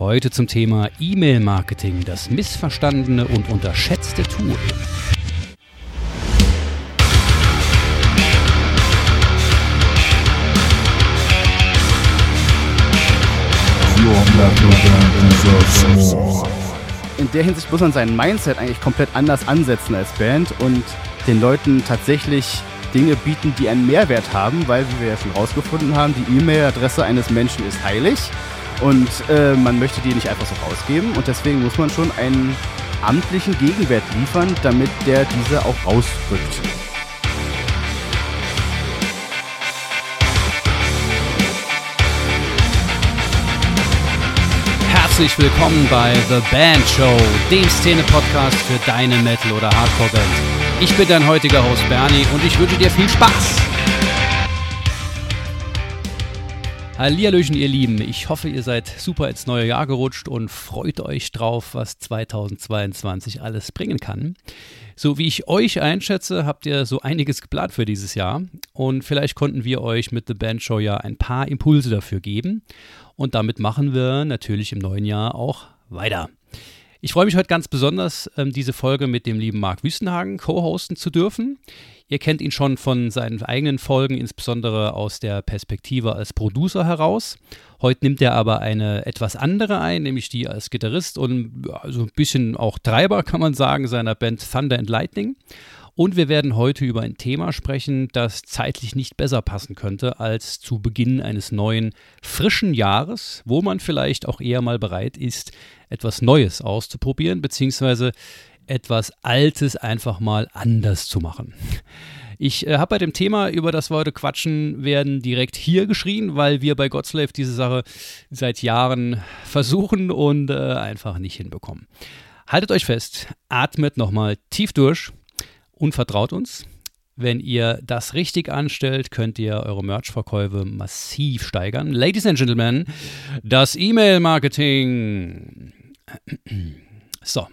Heute zum Thema E-Mail-Marketing, das missverstandene und unterschätzte Tool. In der Hinsicht muss man sein Mindset eigentlich komplett anders ansetzen als Band und den Leuten tatsächlich Dinge bieten, die einen Mehrwert haben, weil, wie wir ja schon rausgefunden haben, die E-Mail-Adresse eines Menschen ist heilig und äh, man möchte die nicht einfach so rausgeben und deswegen muss man schon einen amtlichen Gegenwert liefern, damit der diese auch rausrückt. Herzlich willkommen bei The Band Show, dem Szene-Podcast für deine Metal- oder Hardcore-Band. Ich bin dein heutiger Host Bernie und ich wünsche dir viel Spaß. Hallihallöchen, ihr Lieben. Ich hoffe, ihr seid super ins neue Jahr gerutscht und freut euch drauf, was 2022 alles bringen kann. So wie ich euch einschätze, habt ihr so einiges geplant für dieses Jahr und vielleicht konnten wir euch mit The Band Show ja ein paar Impulse dafür geben. Und damit machen wir natürlich im neuen Jahr auch weiter. Ich freue mich heute ganz besonders, ähm, diese Folge mit dem lieben Marc Wüstenhagen co-hosten zu dürfen. Ihr kennt ihn schon von seinen eigenen Folgen, insbesondere aus der Perspektive als Producer heraus. Heute nimmt er aber eine etwas andere ein, nämlich die als Gitarrist und ja, so ein bisschen auch Treiber, kann man sagen, seiner Band Thunder and Lightning. Und wir werden heute über ein Thema sprechen, das zeitlich nicht besser passen könnte als zu Beginn eines neuen, frischen Jahres, wo man vielleicht auch eher mal bereit ist, etwas Neues auszuprobieren, beziehungsweise etwas Altes einfach mal anders zu machen. Ich äh, habe bei dem Thema, über das wir heute quatschen werden, direkt hier geschrien, weil wir bei Godslave diese Sache seit Jahren versuchen und äh, einfach nicht hinbekommen. Haltet euch fest, atmet nochmal tief durch und vertraut uns. Wenn ihr das richtig anstellt, könnt ihr eure Merch-Verkäufe massiv steigern. Ladies and Gentlemen, das E-Mail-Marketing. So,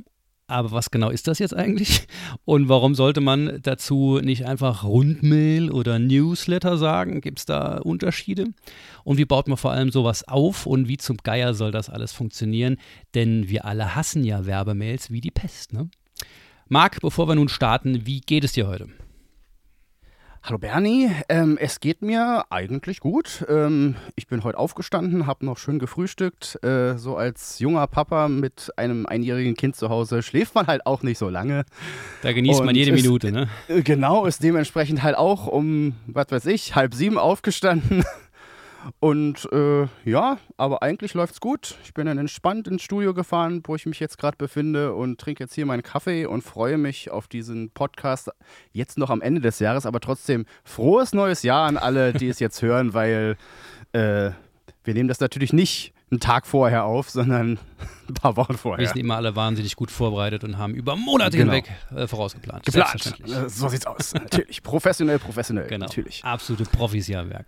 aber was genau ist das jetzt eigentlich? Und warum sollte man dazu nicht einfach Rundmail oder Newsletter sagen? Gibt es da Unterschiede? Und wie baut man vor allem sowas auf und wie zum Geier soll das alles funktionieren? Denn wir alle hassen ja Werbemails wie die Pest. Ne? Marc, bevor wir nun starten, wie geht es dir heute? Hallo Bernie, ähm, es geht mir eigentlich gut. Ähm, ich bin heute aufgestanden, habe noch schön gefrühstückt. Äh, so als junger Papa mit einem einjährigen Kind zu Hause schläft man halt auch nicht so lange. Da genießt Und man jede ist, Minute, ne? Äh, genau, ist dementsprechend halt auch um, was weiß ich, halb sieben aufgestanden. Und äh, ja, aber eigentlich läuft's gut. Ich bin dann entspannt ins Studio gefahren, wo ich mich jetzt gerade befinde und trinke jetzt hier meinen Kaffee und freue mich auf diesen Podcast jetzt noch am Ende des Jahres, aber trotzdem frohes neues Jahr an alle, die es jetzt hören, weil äh, wir nehmen das natürlich nicht einen Tag vorher auf, sondern ein paar Wochen vorher. Wir sind immer alle wahnsinnig gut vorbereitet und haben über Monate Genau. hinweg äh, vorausgeplant. Geplant. Äh, So sieht's aus. natürlich. Professionell, professionell. Genau. Natürlich. Absolute Profis hier am Werk.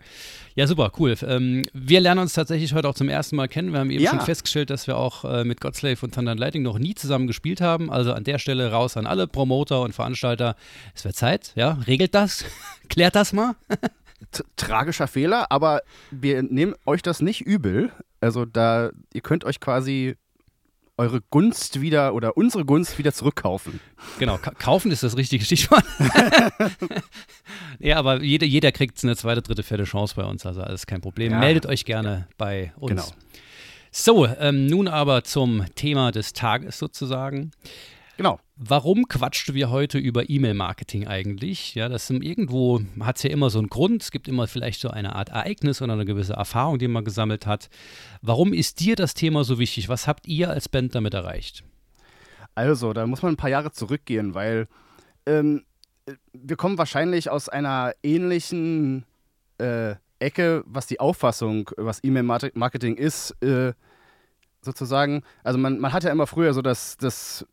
Ja, super, cool. Ähm, wir lernen uns tatsächlich heute auch zum ersten Mal kennen. Wir haben eben Ja. schon festgestellt, dass wir auch äh, mit Godslave und Thunder and Lightning noch nie zusammen gespielt haben. Also an der Stelle raus an alle Promoter und Veranstalter. Es wird Zeit, ja, regelt das, klärt das mal. Tragischer Fehler, aber wir nehmen euch das nicht übel. Also da, ihr könnt euch quasi eure Gunst wieder oder unsere Gunst wieder zurückkaufen. Genau, ka kaufen ist das richtige Stichwort. ja, aber jeder, jeder kriegt eine zweite, dritte, vierte Chance bei uns, also alles kein Problem. Ja. Meldet euch gerne bei uns. Genau. So, ähm, nun aber zum Thema des Tages sozusagen. Genau. Warum quatschen wir heute über E-Mail-Marketing eigentlich? Ja, das ist irgendwo hat es ja immer so einen Grund. Es gibt immer vielleicht so eine Art Ereignis oder eine gewisse Erfahrung, die man gesammelt hat. Warum ist dir das Thema so wichtig? Was habt ihr als Band damit erreicht? Also, da muss man ein paar Jahre zurückgehen, weil ähm, äh, wir kommen wahrscheinlich aus einer ähnlichen äh, Ecke, was die Auffassung, was E-Mail-Marketing ist, äh, sozusagen. Also man, man hat ja immer früher so das, das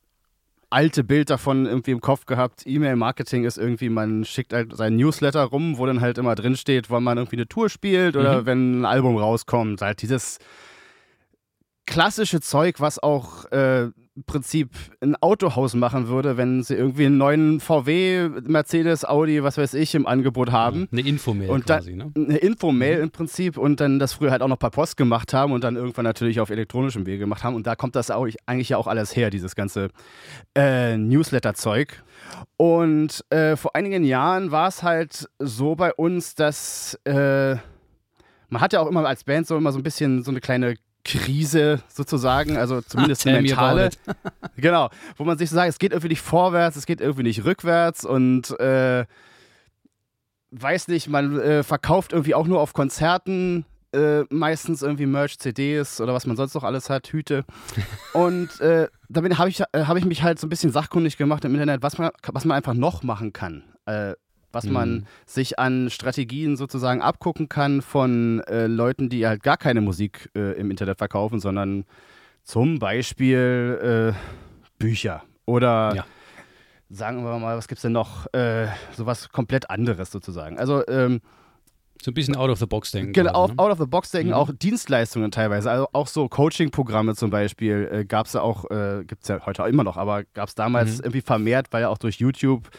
alte Bild davon irgendwie im Kopf gehabt, E-Mail-Marketing ist irgendwie, man schickt halt seinen Newsletter rum, wo dann halt immer drin steht, wann man irgendwie eine Tour spielt oder Mhm. wenn ein Album rauskommt. Halt dieses klassische Zeug, was auch äh, Prinzip ein Autohaus machen würde, wenn sie irgendwie einen neuen VW, Mercedes, Audi, was weiß ich, im Angebot haben. Eine Infomail und quasi, ne? Eine Infomail mhm. im Prinzip und dann das früher halt auch noch per Post gemacht haben und dann irgendwann natürlich auf elektronischem Wege gemacht haben. Und da kommt das auch eigentlich ja auch alles her, dieses ganze äh, Newsletter-Zeug. Und äh, vor einigen Jahren war es halt so bei uns, dass äh, man hat ja auch immer als Band so immer so ein bisschen so eine kleine Krise sozusagen, also zumindest eine mentale. genau, wo man sich so sagt, es geht irgendwie nicht vorwärts, es geht irgendwie nicht rückwärts und äh, weiß nicht, man äh, verkauft irgendwie auch nur auf Konzerten äh, meistens irgendwie Merch, CDs oder was man sonst noch alles hat, Hüte. Und äh, damit habe ich, äh, hab ich mich halt so ein bisschen sachkundig gemacht im Internet, was man, was man einfach noch machen kann. Äh, was mhm. man sich an Strategien sozusagen abgucken kann von äh, Leuten, die halt gar keine Musik äh, im Internet verkaufen, sondern zum Beispiel äh, Bücher oder ja. sagen wir mal, was gibt es denn noch? Äh, sowas komplett anderes sozusagen. Also ähm, so ein bisschen out of the box denken. Genau, quasi, ne? out of the box denken, mhm. auch Dienstleistungen teilweise. Also auch so Coaching-Programme zum Beispiel äh, gab es ja auch, äh, gibt es ja heute auch immer noch, aber gab es damals mhm. irgendwie vermehrt, weil ja auch durch YouTube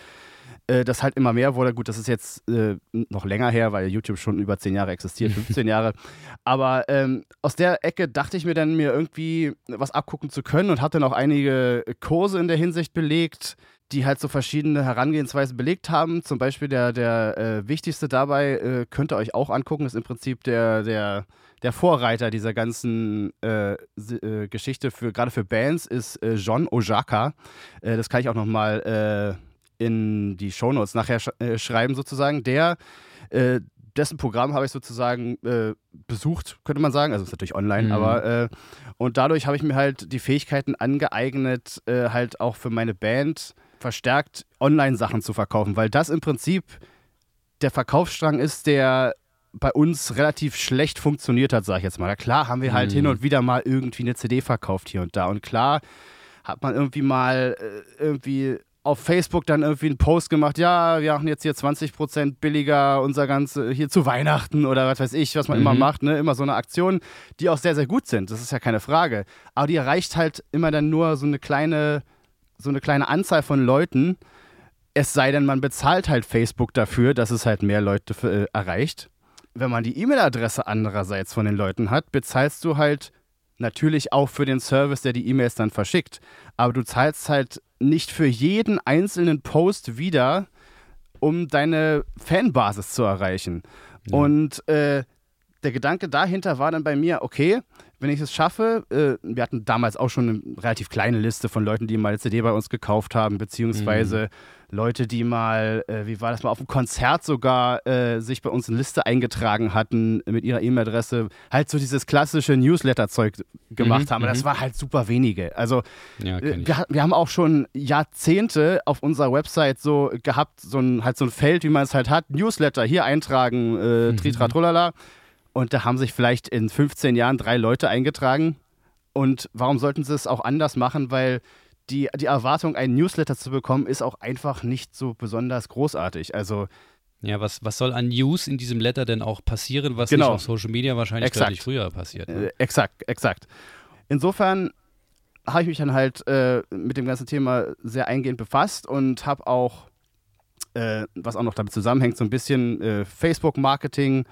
äh, das halt immer mehr wurde. Gut, das ist jetzt äh, noch länger her, weil YouTube schon über 10 Jahre existiert, 15 Jahre. Aber ähm, aus der Ecke dachte ich mir dann, mir irgendwie was abgucken zu können und hatte noch einige Kurse in der Hinsicht belegt, die halt so verschiedene Herangehensweisen belegt haben. Zum Beispiel der, der äh, wichtigste dabei, äh, könnt ihr euch auch angucken, ist im Prinzip der, der, der Vorreiter dieser ganzen äh, äh Geschichte für gerade für Bands, ist äh, John Ojaka. Äh, das kann ich auch nochmal in die Shownotes nachher sch äh, schreiben, sozusagen. Der, äh, dessen Programm habe ich sozusagen äh, besucht, könnte man sagen. Also ist natürlich online, mhm. aber äh, und dadurch habe ich mir halt die Fähigkeiten angeeignet, äh, halt auch für meine Band verstärkt Online-Sachen zu verkaufen, weil das im Prinzip der Verkaufsstrang ist, der bei uns relativ schlecht funktioniert hat, sage ich jetzt mal. Ja, klar haben wir halt mhm. hin und wieder mal irgendwie eine CD verkauft hier und da und klar hat man irgendwie mal äh, irgendwie auf Facebook dann irgendwie einen Post gemacht, ja, wir machen jetzt hier 20% billiger unser ganze hier zu Weihnachten oder was weiß ich, was man mhm. immer macht, ne? Immer so eine Aktion, die auch sehr, sehr gut sind, das ist ja keine Frage. Aber die erreicht halt immer dann nur so eine kleine, so eine kleine Anzahl von Leuten. Es sei denn, man bezahlt halt Facebook dafür, dass es halt mehr Leute für, äh, erreicht. Wenn man die E-Mail-Adresse andererseits von den Leuten hat, bezahlst du halt natürlich auch für den Service, der die E-Mails dann verschickt. Aber du zahlst halt nicht für jeden einzelnen Post wieder, um deine Fanbasis zu erreichen. Ja. Und äh, der Gedanke dahinter war dann bei mir, okay, wenn ich es schaffe, äh, wir hatten damals auch schon eine relativ kleine Liste von Leuten, die mal eine CD bei uns gekauft haben, beziehungsweise mhm. Leute, die mal, äh, wie war das mal, auf einem Konzert sogar äh, sich bei uns eine Liste eingetragen hatten mit ihrer E-Mail-Adresse, halt so dieses klassische Newsletter-Zeug gemacht mhm, haben. das mhm. war halt super wenige. Also ja, äh, wir, wir, haben auch schon Jahrzehnte auf unserer Website so gehabt, so ein, halt so ein Feld, wie man es halt hat, Newsletter, hier eintragen, äh, mhm. tritra, trullala. Und da haben sich vielleicht in 15 Jahren drei Leute eingetragen. Und warum sollten sie es auch anders machen? Weil die, die Erwartung, einen Newsletter zu bekommen, ist auch einfach nicht so besonders großartig. Also. Ja, was, was soll an News in diesem Letter denn auch passieren, was genau. nicht auf Social Media wahrscheinlich exakt. deutlich früher passiert? Ne? Äh, exakt, exakt. Insofern habe ich mich dann halt äh, mit dem ganzen Thema sehr eingehend befasst und habe auch, äh, was auch noch damit zusammenhängt, so ein bisschen äh, Facebook-Marketing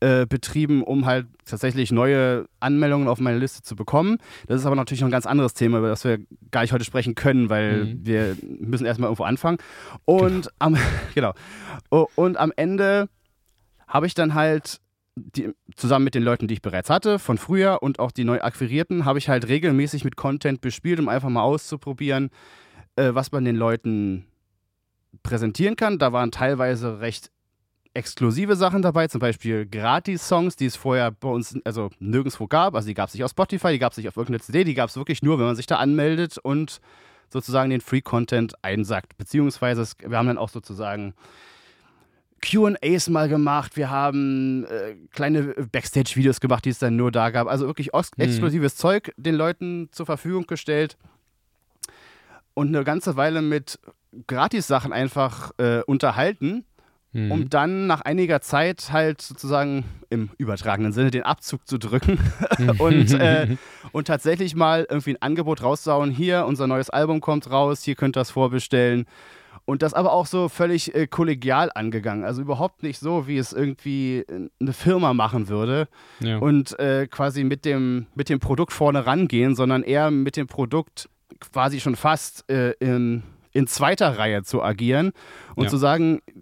äh, betrieben, um halt tatsächlich neue Anmeldungen auf meine Liste zu bekommen. Das ist aber natürlich noch ein ganz anderes Thema, über das wir gar nicht heute sprechen können, weil mhm. wir müssen erstmal irgendwo anfangen. Und genau. am, genau. Und am Ende habe ich dann halt die, zusammen mit den Leuten, die ich bereits hatte, von früher und auch die neu akquirierten, habe ich halt regelmäßig mit Content bespielt, um einfach mal auszuprobieren, äh, was man den Leuten präsentieren kann. Da waren teilweise recht exklusive Sachen dabei, zum Beispiel Gratis-Songs, die es vorher bei uns also nirgendwo gab. Also die gab es nicht auf Spotify, die gab es nicht auf irgendeiner CD, die gab es wirklich nur, wenn man sich da anmeldet und sozusagen den Free-Content einsackt. Beziehungsweise wir haben dann auch sozusagen QAs mal gemacht, wir haben äh, kleine Backstage-Videos gemacht, die es dann nur da gab. Also wirklich mhm. exklusives Zeug den Leuten zur Verfügung gestellt und eine ganze Weile mit Gratis-Sachen einfach äh, unterhalten mhm. um dann nach einiger Zeit halt sozusagen im übertragenen Sinne den Abzug zu drücken und, äh, und tatsächlich mal irgendwie ein Angebot raussauen. Hier, unser neues Album kommt raus, hier könnt ihr das vorbestellen. Und das aber auch so völlig äh, kollegial angegangen. Also überhaupt nicht so, wie es irgendwie eine Firma machen würde. Ja. Und äh, quasi mit dem, mit dem Produkt vorne rangehen, sondern eher mit dem Produkt quasi schon fast äh, in, in zweiter Reihe zu agieren und ja. zu sagen, äh,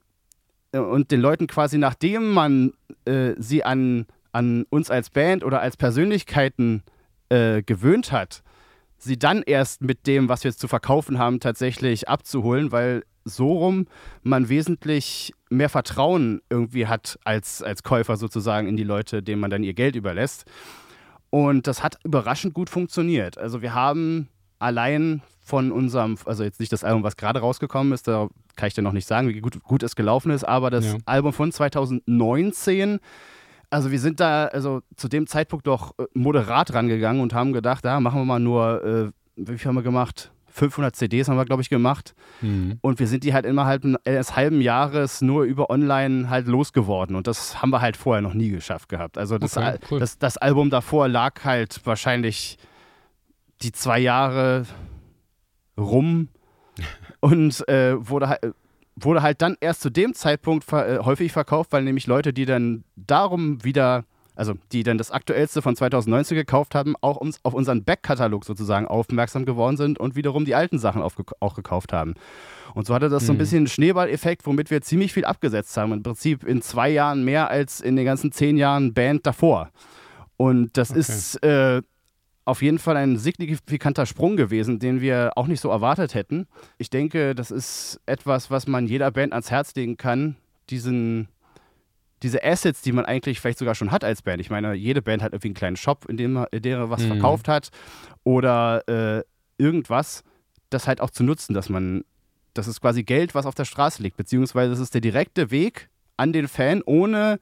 und den Leuten quasi, nachdem man äh, sie an, an uns als Band oder als Persönlichkeiten äh, gewöhnt hat, sie dann erst mit dem, was wir jetzt zu verkaufen haben, tatsächlich abzuholen, weil so rum man wesentlich mehr Vertrauen irgendwie hat als, als Käufer sozusagen in die Leute, denen man dann ihr Geld überlässt. Und das hat überraschend gut funktioniert. Also wir haben allein von unserem, also jetzt nicht das Album, was gerade rausgekommen ist, da kann ich dir noch nicht sagen, wie gut, gut es gelaufen ist, aber das ja. Album von 2019, also wir sind da also zu dem Zeitpunkt doch äh, moderat rangegangen und haben gedacht, da ja, machen wir mal nur, äh, wie viel haben wir gemacht? 500 CDs haben wir, glaube ich, gemacht. Mhm. Und wir sind die halt innerhalb eines halben Jahres nur über online halt losgeworden. Und das haben wir halt vorher noch nie geschafft gehabt. Also das, okay, cool. das, das Album davor lag halt wahrscheinlich die zwei Jahre rum und äh, wurde, halt, wurde halt dann erst zu dem Zeitpunkt ver äh, häufig verkauft, weil nämlich Leute, die dann darum wieder, also die dann das aktuellste von 2019 gekauft haben, auch uns, auf unseren Backkatalog sozusagen aufmerksam geworden sind und wiederum die alten Sachen auch gekauft haben. Und so hatte das so ein mhm. bisschen einen Schneeballeffekt, womit wir ziemlich viel abgesetzt haben. Im Prinzip in zwei Jahren mehr als in den ganzen zehn Jahren Band davor. Und das okay. ist äh, auf jeden Fall ein signifikanter Sprung gewesen, den wir auch nicht so erwartet hätten. Ich denke, das ist etwas, was man jeder Band ans Herz legen kann, diesen, diese Assets, die man eigentlich vielleicht sogar schon hat als Band. Ich meine, jede Band hat irgendwie einen kleinen Shop, in dem, in dem er was mhm. verkauft hat oder äh, irgendwas, das halt auch zu nutzen, dass man, das ist quasi Geld, was auf der Straße liegt, beziehungsweise das ist der direkte Weg an den Fan, ohne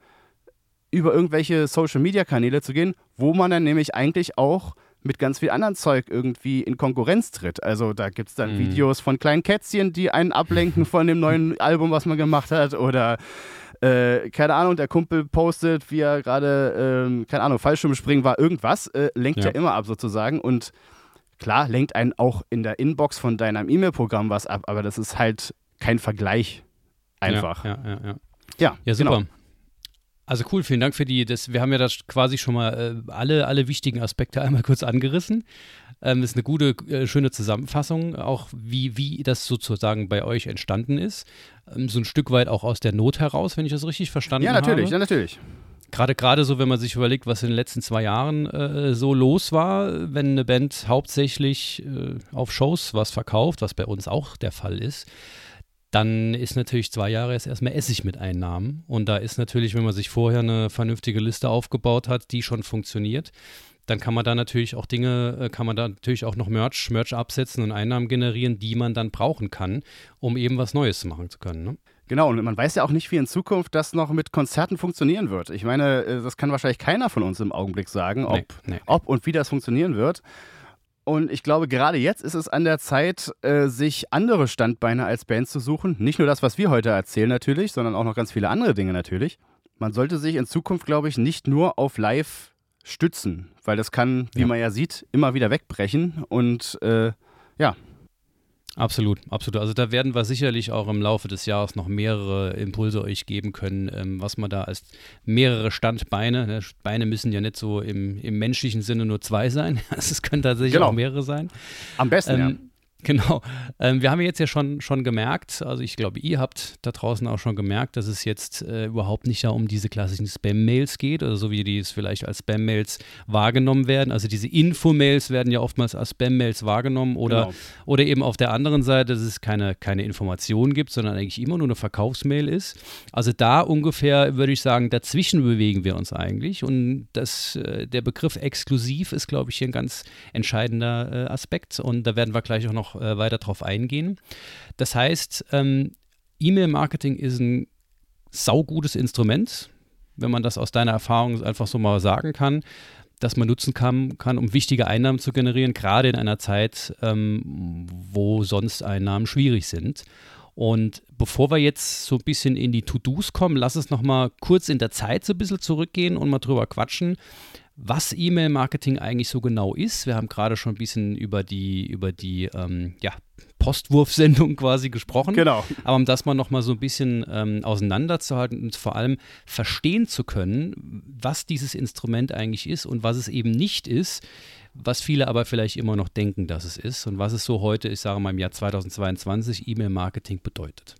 über irgendwelche Social-Media-Kanäle zu gehen, wo man dann nämlich eigentlich auch mit ganz viel anderen Zeug irgendwie in Konkurrenz tritt. Also da gibt es dann mhm. Videos von kleinen Kätzchen, die einen ablenken von dem neuen Album, was man gemacht hat. Oder äh, keine Ahnung, der Kumpel postet, wie er gerade, äh, keine Ahnung, Fallschirmspringen war, irgendwas, äh, lenkt ja. ja immer ab sozusagen. Und klar, lenkt einen auch in der Inbox von deinem E-Mail-Programm was ab, aber das ist halt kein Vergleich. Einfach. Ja, ja, ja. Ja, ja, ja super. Genau. Also cool, vielen Dank für die. Das, wir haben ja das quasi schon mal äh, alle, alle wichtigen Aspekte einmal kurz angerissen. Ähm, ist eine gute, äh, schöne Zusammenfassung, auch wie, wie das sozusagen bei euch entstanden ist. Ähm, so ein Stück weit auch aus der Not heraus, wenn ich das richtig verstanden habe. Ja, natürlich, habe. ja, natürlich. Gerade, gerade so, wenn man sich überlegt, was in den letzten zwei Jahren äh, so los war, wenn eine Band hauptsächlich äh, auf Shows was verkauft, was bei uns auch der Fall ist dann ist natürlich zwei Jahre jetzt erstmal Essig mit Einnahmen. Und da ist natürlich, wenn man sich vorher eine vernünftige Liste aufgebaut hat, die schon funktioniert, dann kann man da natürlich auch Dinge, äh, kann man da natürlich auch noch Merch, Merch absetzen und Einnahmen generieren, die man dann brauchen kann, um eben was Neues machen zu können. Ne? Genau, und man weiß ja auch nicht, wie in Zukunft das noch mit Konzerten funktionieren wird. Ich meine, äh, das kann wahrscheinlich keiner von uns im Augenblick sagen, ob, nee, nee. ob und wie das funktionieren wird. Und ich glaube, gerade jetzt ist es an der Zeit, äh, sich andere Standbeine als Band zu suchen. Nicht nur das, was wir heute erzählen natürlich, sondern auch noch ganz viele andere Dinge natürlich. Man sollte sich in Zukunft, glaube ich, nicht nur auf Live stützen, weil das kann, wie ja. man ja sieht, immer wieder wegbrechen. Und äh, ja, Absolut, absolut. Also da werden wir sicherlich auch im Laufe des Jahres noch mehrere Impulse euch geben können, ähm, was man da als mehrere Standbeine, ne, Beine müssen ja nicht so im, im menschlichen Sinne nur zwei sein, es können tatsächlich genau. auch mehrere sein. Am besten, ähm, ja. Genau. Ähm, wir haben jetzt ja schon, schon gemerkt, also ich glaube, ihr habt da draußen auch schon gemerkt, dass es jetzt äh, überhaupt nicht ja um diese klassischen Spam-Mails geht, oder so wie die es vielleicht als Spam-Mails wahrgenommen werden. Also diese Info-Mails werden ja oftmals als Spam-Mails wahrgenommen oder, genau. oder eben auf der anderen Seite, dass es keine, keine Informationen gibt, sondern eigentlich immer nur eine Verkaufsmail ist. Also da ungefähr würde ich sagen, dazwischen bewegen wir uns eigentlich. Und das, äh, der Begriff exklusiv ist, glaube ich, hier ein ganz entscheidender äh, Aspekt. Und da werden wir gleich auch noch noch äh, weiter drauf eingehen. Das heißt, ähm, E-Mail-Marketing ist ein saugutes Instrument, wenn man das aus deiner Erfahrung einfach so mal sagen kann, das man nutzen kann, kann um wichtige Einnahmen zu generieren, gerade in einer Zeit, ähm, wo sonst Einnahmen schwierig sind. Und bevor wir jetzt so ein bisschen in die To-Dos kommen, lass uns nochmal kurz in der Zeit so ein bisschen zurückgehen und mal drüber quatschen, was E-Mail-Marketing eigentlich so genau ist. Wir haben gerade schon ein bisschen über die, über die ähm, ja, Postwurfsendung quasi gesprochen. Genau. Aber um das mal nochmal so ein bisschen ähm, auseinanderzuhalten und vor allem verstehen zu können, was dieses Instrument eigentlich ist und was es eben nicht ist, was viele aber vielleicht immer noch denken, dass es ist und was es so heute, ich sage mal im Jahr 2022, E-Mail-Marketing bedeutet.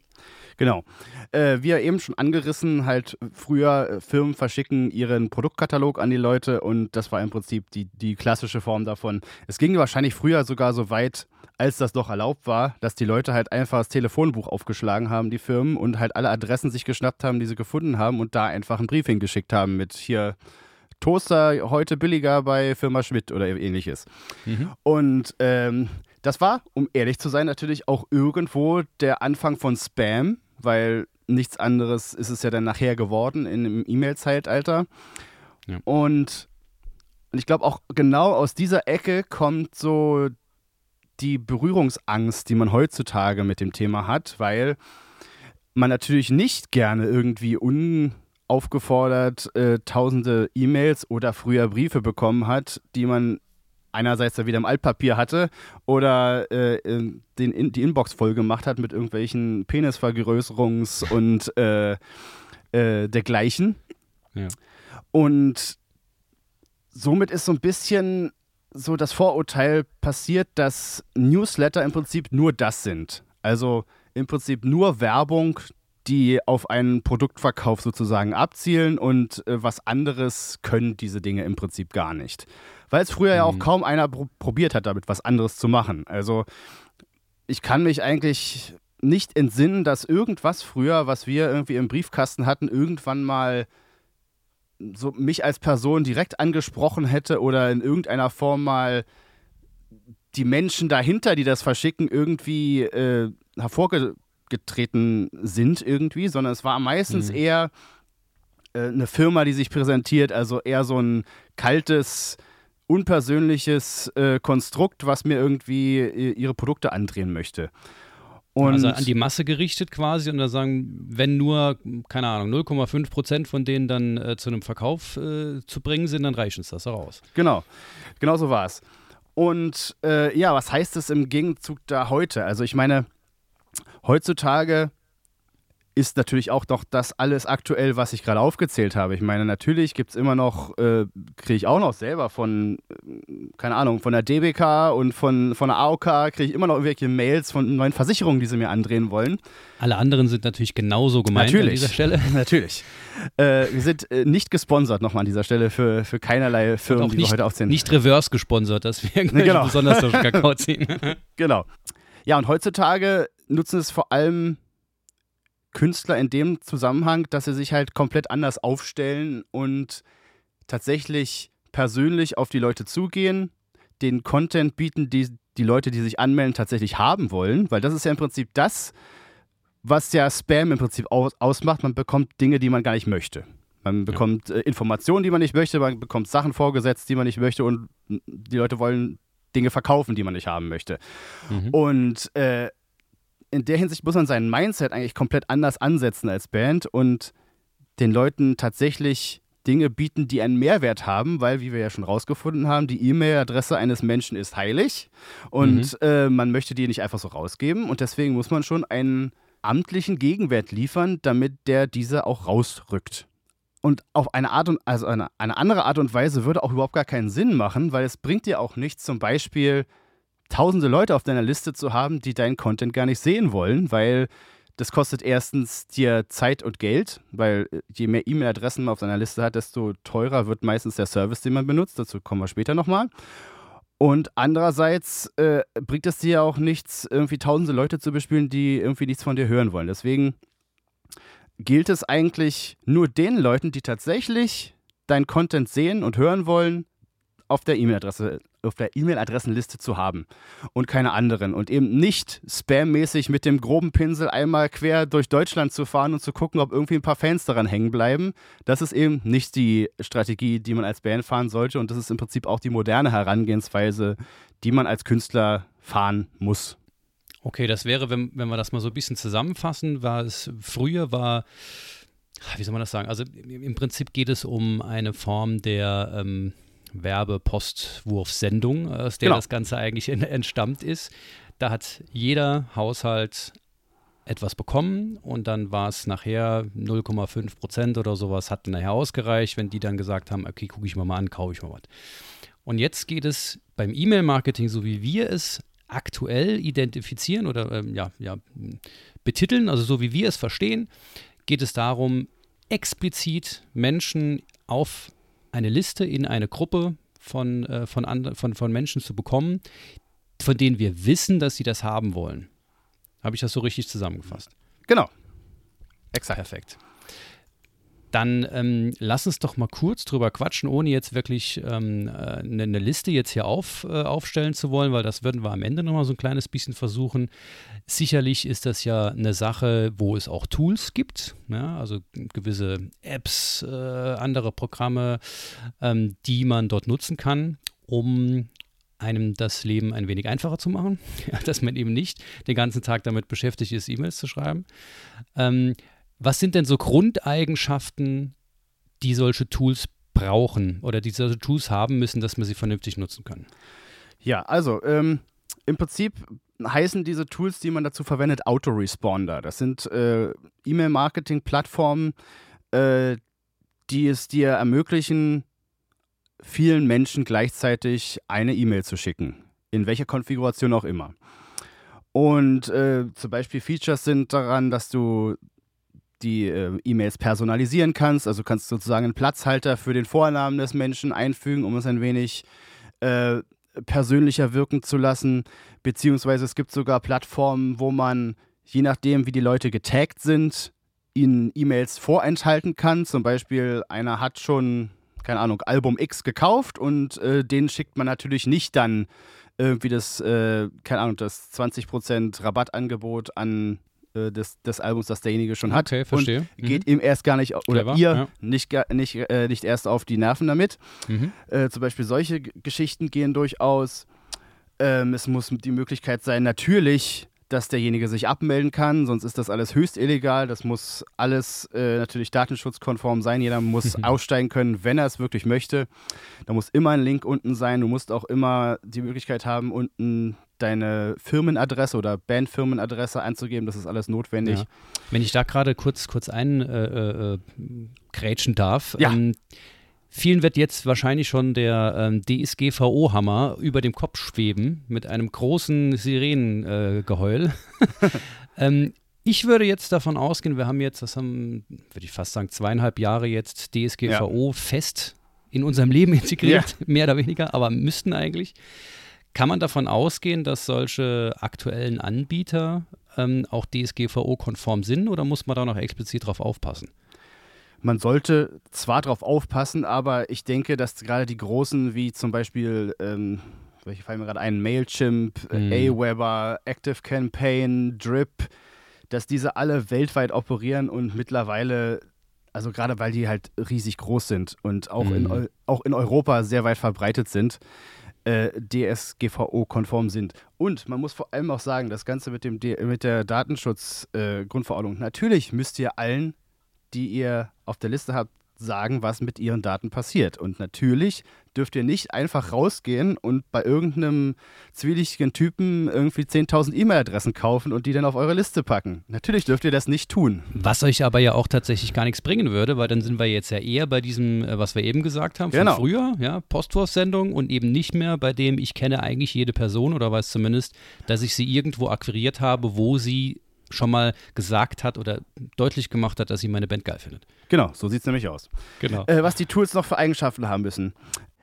Genau. Äh, wie ja eben schon angerissen, halt früher äh, Firmen verschicken ihren Produktkatalog an die Leute und das war im Prinzip die, die klassische Form davon. Es ging wahrscheinlich früher sogar so weit, als das noch erlaubt war, dass die Leute halt einfach das Telefonbuch aufgeschlagen haben, die Firmen, und halt alle Adressen sich geschnappt haben, die sie gefunden haben und da einfach einen Brief hingeschickt haben mit hier Toaster heute billiger bei Firma Schmidt oder ähnliches. Mhm. Und ähm, das war, um ehrlich zu sein, natürlich auch irgendwo der Anfang von Spam, weil nichts anderes ist es ja dann nachher geworden in dem E-Mail-Zeitalter. Ja. Und, und ich glaube auch genau aus dieser Ecke kommt so die Berührungsangst, die man heutzutage mit dem Thema hat, weil man natürlich nicht gerne irgendwie unaufgefordert äh, tausende E-Mails oder früher Briefe bekommen hat, die man einerseits da wieder im Altpapier hatte oder äh, den, in, die Inbox voll gemacht hat mit irgendwelchen Penisvergrößerungs- und äh, äh, dergleichen. Ja. Und somit ist so ein bisschen so das Vorurteil passiert, dass Newsletter im Prinzip nur das sind. Also im Prinzip nur Werbung, die auf einen Produktverkauf sozusagen abzielen und äh, was anderes können diese Dinge im Prinzip gar nicht weil es früher mhm. ja auch mhm. kaum einer pr probiert hat, damit was anderes zu machen. Also ich kann mich eigentlich nicht entsinnen, dass irgendwas früher, was wir irgendwie im Briefkasten hatten, irgendwann mal so mich als Person direkt angesprochen hätte oder in irgendeiner Form mal die Menschen dahinter, die das verschicken, irgendwie äh, hervorgetreten sind irgendwie, sondern es war meistens mhm. eher äh, eine Firma, die sich präsentiert, also eher so ein kaltes unpersönliches äh, Konstrukt, was mir irgendwie äh, ihre Produkte andrehen möchte. Und also an die Masse gerichtet quasi und da sagen, wenn nur, keine Ahnung, 0,5 Prozent von denen dann äh, zu einem Verkauf äh, zu bringen sind, dann reicht uns das heraus. Genau, genau so war es. Und äh, ja, was heißt es im Gegenzug da heute? Also ich meine, heutzutage ist natürlich auch doch das alles aktuell, was ich gerade aufgezählt habe. Ich meine, natürlich gibt es immer noch, äh, kriege ich auch noch selber von, äh, keine Ahnung, von der DBK und von, von der AOK, kriege ich immer noch irgendwelche Mails von neuen Versicherungen, die sie mir andrehen wollen. Alle anderen sind natürlich genauso gemeint natürlich, an dieser Stelle. Natürlich. Äh, wir sind äh, nicht gesponsert nochmal an dieser Stelle für, für keinerlei Firmen, die nicht, wir heute aufzählen. Nicht reverse gesponsert, dass wir genau. besonders durch Kakao ziehen. genau. Ja, und heutzutage nutzen es vor allem Künstler in dem Zusammenhang, dass sie sich halt komplett anders aufstellen und tatsächlich persönlich auf die Leute zugehen, den Content bieten, die die Leute, die sich anmelden, tatsächlich haben wollen, weil das ist ja im Prinzip das, was ja Spam im Prinzip aus ausmacht. Man bekommt Dinge, die man gar nicht möchte. Man bekommt ja. äh, Informationen, die man nicht möchte, man bekommt Sachen vorgesetzt, die man nicht möchte und die Leute wollen Dinge verkaufen, die man nicht haben möchte. Mhm. Und äh, in der Hinsicht muss man sein Mindset eigentlich komplett anders ansetzen als Band und den Leuten tatsächlich Dinge bieten, die einen Mehrwert haben, weil, wie wir ja schon rausgefunden haben, die E-Mail-Adresse eines Menschen ist heilig und mhm. äh, man möchte die nicht einfach so rausgeben und deswegen muss man schon einen amtlichen Gegenwert liefern, damit der diese auch rausrückt. Und auf eine Art und also eine, eine andere Art und Weise würde auch überhaupt gar keinen Sinn machen, weil es bringt dir auch nichts, zum Beispiel tausende Leute auf deiner Liste zu haben, die deinen Content gar nicht sehen wollen, weil das kostet erstens dir Zeit und Geld, weil äh, je mehr E-Mail-Adressen man auf seiner Liste hat, desto teurer wird meistens der Service, den man benutzt. Dazu kommen wir später nochmal. Und andererseits äh, bringt es dir auch nichts, irgendwie tausende Leute zu bespielen, die irgendwie nichts von dir hören wollen. Deswegen gilt es eigentlich nur den Leuten, die tatsächlich deinen Content sehen und hören wollen, auf der E-Mail-Adresse auf der E-Mail-Adressenliste zu haben und keine anderen und eben nicht spammäßig mit dem groben Pinsel einmal quer durch Deutschland zu fahren und zu gucken, ob irgendwie ein paar Fans daran hängen bleiben. Das ist eben nicht die Strategie, die man als Band fahren sollte und das ist im Prinzip auch die moderne Herangehensweise, die man als Künstler fahren muss. Okay, das wäre, wenn, wenn wir das mal so ein bisschen zusammenfassen, war es früher war, wie soll man das sagen? Also im Prinzip geht es um eine Form der ähm, Werbepostwurfsendung, aus der genau. das Ganze eigentlich in, entstammt ist. Da hat jeder Haushalt etwas bekommen und dann war es nachher 0,5 Prozent oder sowas, hat nachher ausgereicht, wenn die dann gesagt haben, okay, gucke ich mir mal an, kaufe ich mal was. Und jetzt geht es beim E-Mail-Marketing, so wie wir es aktuell identifizieren oder ähm, ja, ja, betiteln, also so wie wir es verstehen, geht es darum, explizit Menschen auf eine Liste in eine Gruppe von, äh, von, von, von Menschen zu bekommen, von denen wir wissen, dass sie das haben wollen. Habe ich das so richtig zusammengefasst? Genau. Exakt. Perfekt. Dann ähm, lass uns doch mal kurz drüber quatschen, ohne jetzt wirklich ähm, eine, eine, Liste jetzt hier auf, äh, aufstellen zu wollen, weil das würden wir am Ende nochmal so ein kleines bisschen versuchen. Sicherlich ist das ja eine Sache, wo es auch Tools gibt, ja, also gewisse Apps, äh, andere Programme, ähm, die man dort nutzen kann, um einem das Leben ein wenig einfacher zu machen, dass man eben nicht den ganzen Tag damit beschäftigt ist, E-Mails zu schreiben. Ähm, was sind denn so Grundeigenschaften, die solche Tools brauchen oder die solche Tools haben müssen, dass man sie vernünftig nutzen kann? Ja, also ähm, im Prinzip heißen diese Tools, die man dazu verwendet, Autoresponder. Das sind äh, E-Mail-Marketing-Plattformen, äh, die es dir ermöglichen, vielen Menschen gleichzeitig eine E-Mail zu schicken. In welcher Konfiguration auch immer. Und äh, zum Beispiel Features sind daran, dass du die äh, E-Mails personalisieren kannst. Also kannst sozusagen einen Platzhalter für den Vornamen des Menschen einfügen, um es ein wenig äh, persönlicher wirken zu lassen. Beziehungsweise es gibt sogar Plattformen, wo man, je nachdem, wie die Leute getaggt sind, ihnen E-Mails vorenthalten kann. Zum Beispiel einer hat schon keine Ahnung, Album X gekauft und äh, den schickt man natürlich nicht dann irgendwie das, äh, keine Ahnung, das 20% Rabattangebot an äh, des, des Albums, das derjenige schon hat. Okay, verstehe. Und mhm. geht ihm erst gar nicht, oder Clever, ihr ja. nicht, nicht, äh, nicht erst auf die Nerven damit. Mhm. Äh, zum Beispiel solche Geschichten gehen durchaus. Ähm, es muss die Möglichkeit sein, natürlich dass derjenige sich abmelden kann, sonst ist das alles höchst illegal. Das muss alles äh, natürlich datenschutzkonform sein. Jeder muss aussteigen können, wenn er es wirklich möchte. Da muss immer ein Link unten sein. Du musst auch immer die Möglichkeit haben, unten deine Firmenadresse oder Bandfirmenadresse anzugeben. Das ist alles notwendig. Ja. Wenn ich da gerade kurz, kurz eingrätschen äh, äh, darf. Ja. Ähm, Vielen wird jetzt wahrscheinlich schon der ähm, DSGVO-Hammer über dem Kopf schweben mit einem großen Sirenengeheul. Äh, ähm, ich würde jetzt davon ausgehen, wir haben jetzt, das haben, würde ich fast sagen, zweieinhalb Jahre jetzt DSGVO ja. fest in unserem Leben integriert, mehr oder weniger, aber müssten eigentlich. Kann man davon ausgehen, dass solche aktuellen Anbieter ähm, auch DSGVO-konform sind oder muss man da noch explizit drauf aufpassen? man sollte zwar darauf aufpassen, aber ich denke, dass gerade die großen, wie zum Beispiel, ähm, welche fallen mir gerade ein, Mailchimp, mhm. Aweber, Active Campaign, Drip, dass diese alle weltweit operieren und mittlerweile, also gerade weil die halt riesig groß sind und auch, mhm. in, auch in Europa sehr weit verbreitet sind, äh, DSGVO-konform sind. Und man muss vor allem auch sagen, das Ganze mit, dem, mit der Datenschutz-Grundverordnung, äh, natürlich müsst ihr allen die ihr auf der Liste habt, sagen, was mit ihren Daten passiert. Und natürlich dürft ihr nicht einfach rausgehen und bei irgendeinem zwielichtigen Typen irgendwie 10.000 E-Mail-Adressen kaufen und die dann auf eure Liste packen. Natürlich dürft ihr das nicht tun. Was euch aber ja auch tatsächlich gar nichts bringen würde, weil dann sind wir jetzt ja eher bei diesem, äh, was wir eben gesagt haben, von genau. früher, ja, Postwurfsendung und eben nicht mehr bei dem, ich kenne eigentlich jede Person oder weiß zumindest, dass ich sie irgendwo akquiriert habe, wo sie schon mal gesagt hat oder deutlich gemacht hat, dass sie meine Band geil findet. Genau, so sieht es nämlich aus. Genau. Äh, was die Tools noch für Eigenschaften haben müssen.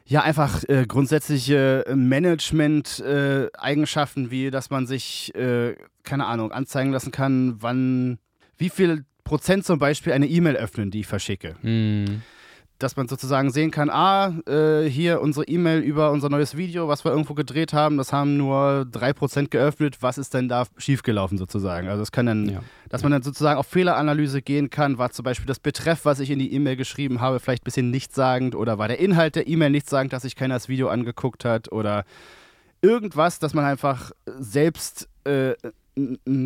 Ja, einfach äh, grundsätzliche Management-Eigenschaften, äh, wie dass man sich, äh, keine Ahnung, anzeigen lassen kann, wann, wie viel Prozent zum Beispiel eine E-Mail öffnen, die ich verschicke. Mm dass man sozusagen sehen kann, ah, äh, hier unsere E-Mail über unser neues Video, was wir irgendwo gedreht haben, das haben nur 3% geöffnet, was ist denn da schiefgelaufen sozusagen? Also es kann dann, ja. dass man dann sozusagen auf Fehleranalyse gehen kann, war zum Beispiel das Betreff, was ich in die E-Mail geschrieben habe, vielleicht ein bisschen nichtssagend oder war der Inhalt der E-Mail nichtssagend, dass sich keiner das Video angeguckt hat oder irgendwas, dass man einfach selbst äh,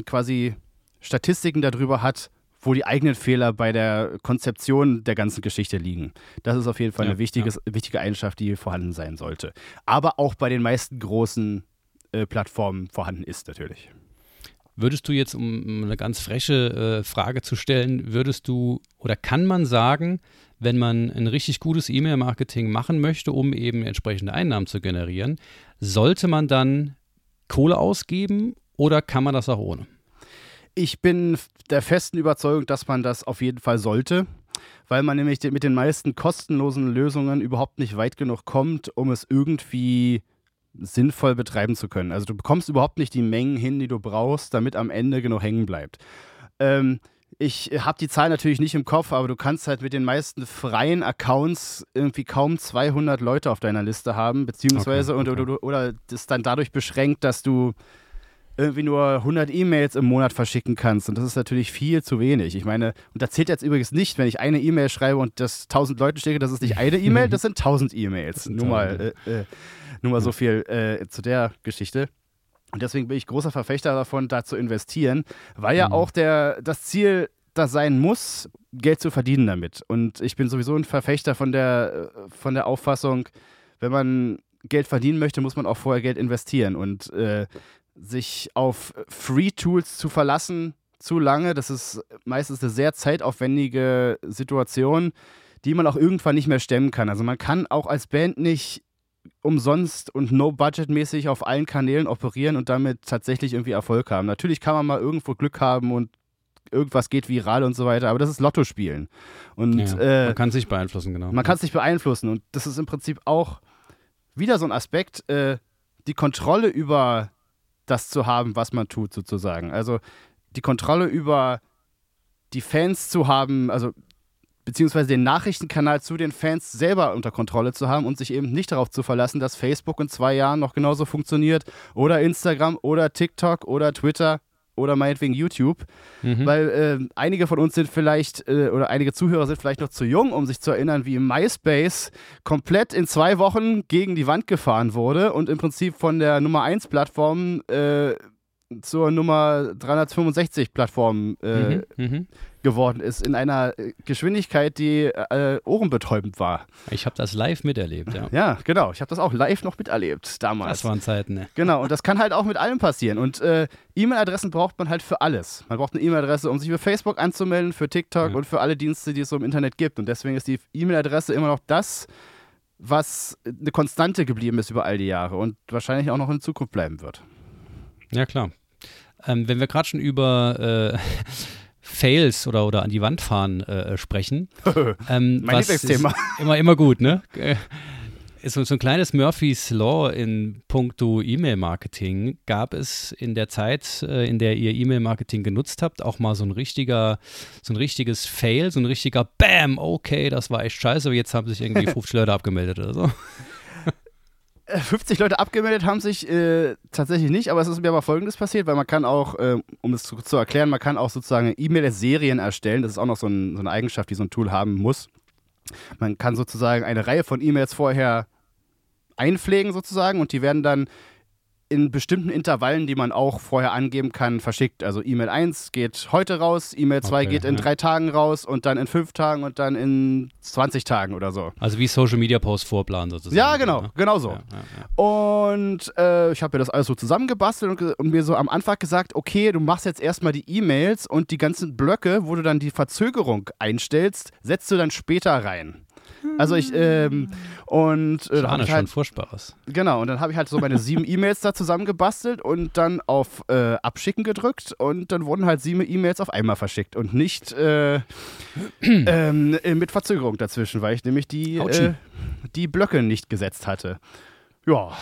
quasi Statistiken darüber hat, wo die eigenen Fehler bei der Konzeption der ganzen Geschichte liegen. Das ist auf jeden Fall ja, eine wichtiges, ja. wichtige Eigenschaft, die vorhanden sein sollte. Aber auch bei den meisten großen äh, Plattformen vorhanden ist natürlich. Würdest du jetzt, um eine ganz freche äh, Frage zu stellen, würdest du oder kann man sagen, wenn man ein richtig gutes E-Mail-Marketing machen möchte, um eben entsprechende Einnahmen zu generieren, sollte man dann Kohle ausgeben oder kann man das auch ohne? Ich bin der festen Überzeugung, dass man das auf jeden Fall sollte, weil man nämlich mit den meisten kostenlosen Lösungen überhaupt nicht weit genug kommt, um es irgendwie sinnvoll betreiben zu können. Also du bekommst überhaupt nicht die Mengen hin, die du brauchst, damit am Ende genug hängen bleibt. Ähm, ich habe die Zahl natürlich nicht im Kopf, aber du kannst halt mit den meisten freien Accounts irgendwie kaum 200 Leute auf deiner Liste haben, beziehungsweise okay, okay. Oder, oder das dann dadurch beschränkt, dass du irgendwie nur 100 E-Mails im Monat verschicken kannst. Und das ist natürlich viel zu wenig. Ich meine, und da zählt jetzt übrigens nicht, wenn ich eine E-Mail schreibe und das 1000 Leute schicke, das ist nicht eine E-Mail, das sind 1000 E-Mails. Nur mal, äh, äh, nur mal so viel äh, zu der Geschichte. Und deswegen bin ich großer Verfechter davon, da zu investieren, weil ja mhm. auch der, das Ziel da sein muss, Geld zu verdienen damit. Und ich bin sowieso ein Verfechter von der, von der Auffassung, wenn man Geld verdienen möchte, muss man auch vorher Geld investieren. Und äh, sich auf Free-Tools zu verlassen, zu lange, das ist meistens eine sehr zeitaufwendige Situation, die man auch irgendwann nicht mehr stemmen kann. Also man kann auch als Band nicht umsonst und no-budget-mäßig auf allen Kanälen operieren und damit tatsächlich irgendwie Erfolg haben. Natürlich kann man mal irgendwo Glück haben und irgendwas geht viral und so weiter, aber das ist Lotto spielen. Und, ja, äh, man kann sich beeinflussen, genau. Man kann sich beeinflussen und das ist im Prinzip auch wieder so ein Aspekt, äh, die Kontrolle über das zu haben, was man tut, sozusagen. Also die Kontrolle über die Fans zu haben, also beziehungsweise den Nachrichtenkanal zu den Fans selber unter Kontrolle zu haben und sich eben nicht darauf zu verlassen, dass Facebook in zwei Jahren noch genauso funktioniert oder Instagram oder TikTok oder Twitter oder meinetwegen YouTube, mhm. weil äh, einige von uns sind vielleicht äh, oder einige Zuhörer sind vielleicht noch zu jung, um sich zu erinnern, wie MySpace komplett in zwei Wochen gegen die Wand gefahren wurde und im Prinzip von der Nummer 1 Plattform äh, zur Nummer 365 Plattform äh, mhm, mhm, geworden ist, in einer äh, Geschwindigkeit, die äh, ohrenbetäubend war. Ich habe das live miterlebt, ja. Ja, genau. Ich habe das auch live noch miterlebt damals. Das waren Zeiten, ne? Genau, und das kann halt auch mit allem passieren. Und äh, E-Mail-Adressen braucht man halt für alles. Man braucht eine E-Mail-Adresse, um sich für Facebook anzumelden, für TikTok ja. und für alle Dienste, die es so im Internet gibt. Und deswegen ist die E-Mail-Adresse immer noch das, was eine Konstante geblieben ist über all die Jahre und wahrscheinlich auch noch in Zukunft bleiben wird. Ja, klar. Ähm, wenn wir gerade schon über äh, Fails oder, oder an die Wand fahren äh, sprechen. ähm, mein Lieblingsthema. Immer, immer gut, ne? Äh, so, so ein kleines Murphy's Law in puncto E-Mail-Marketing. Gab es in der Zeit, äh, in der ihr E-Mail-Marketing genutzt habt, auch mal so ein richtiger, so ein richtiges Fail, so ein richtiger Bam, okay, das war echt scheiße, aber jetzt haben sich irgendwie 50 Leute abgemeldet oder so? 50 Leute abgemeldet haben sich äh, tatsächlich nicht, aber es ist mir aber folgendes passiert, weil man kann auch, äh, um es zu, zu, erklären, man kann auch sozusagen E-Mail-Serien erstellen. Das ist auch noch so, ein, so, eine Eigenschaft, die so ein Tool haben muss. Man kann sozusagen eine Reihe von E-Mails vorher einpflegen sozusagen und die werden dann in bestimmten Intervallen, die man auch vorher angeben kann, verschickt. Also E-Mail 1 geht heute raus, E-Mail 2 okay, geht in ja. drei Tagen raus und dann in fünf Tagen und dann in 20 Tagen oder so. Also wie Social Media Post vorplanen sozusagen. Ja, genau, ne? genau so. Ja, ja, und äh, ich habe mir das alles so zusammengebastelt und, und, mir so am Anfang gesagt, okay, du machst jetzt erstmal die E-Mails und die ganzen Blöcke, wo du dann die Verzögerung einstellst, setzt du dann später rein. Also ich, ähm, und äh, da habe ich halt, schon Furchtbares. Genau, und dann habe ich halt so meine sieben E-Mails da zusammengebastelt und dann auf äh, Abschicken gedrückt und dann wurden halt sieben E-Mails auf einmal verschickt und nicht äh, ähm, mit Verzögerung dazwischen, weil ich nämlich die, äh, die Blöcke nicht gesetzt hatte. Ja.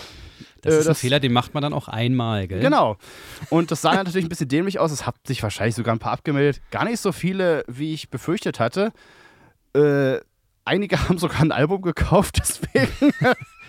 Das ist ein das, Fehler, den macht man dann auch einmal, gell? Genau. Und das sah natürlich ein bisschen dämlich aus. Es hat sich wahrscheinlich sogar ein paar abgemeldet. Gar nicht so viele, wie ich befürchtet hatte. Äh, einige haben sogar ein Album gekauft, deswegen.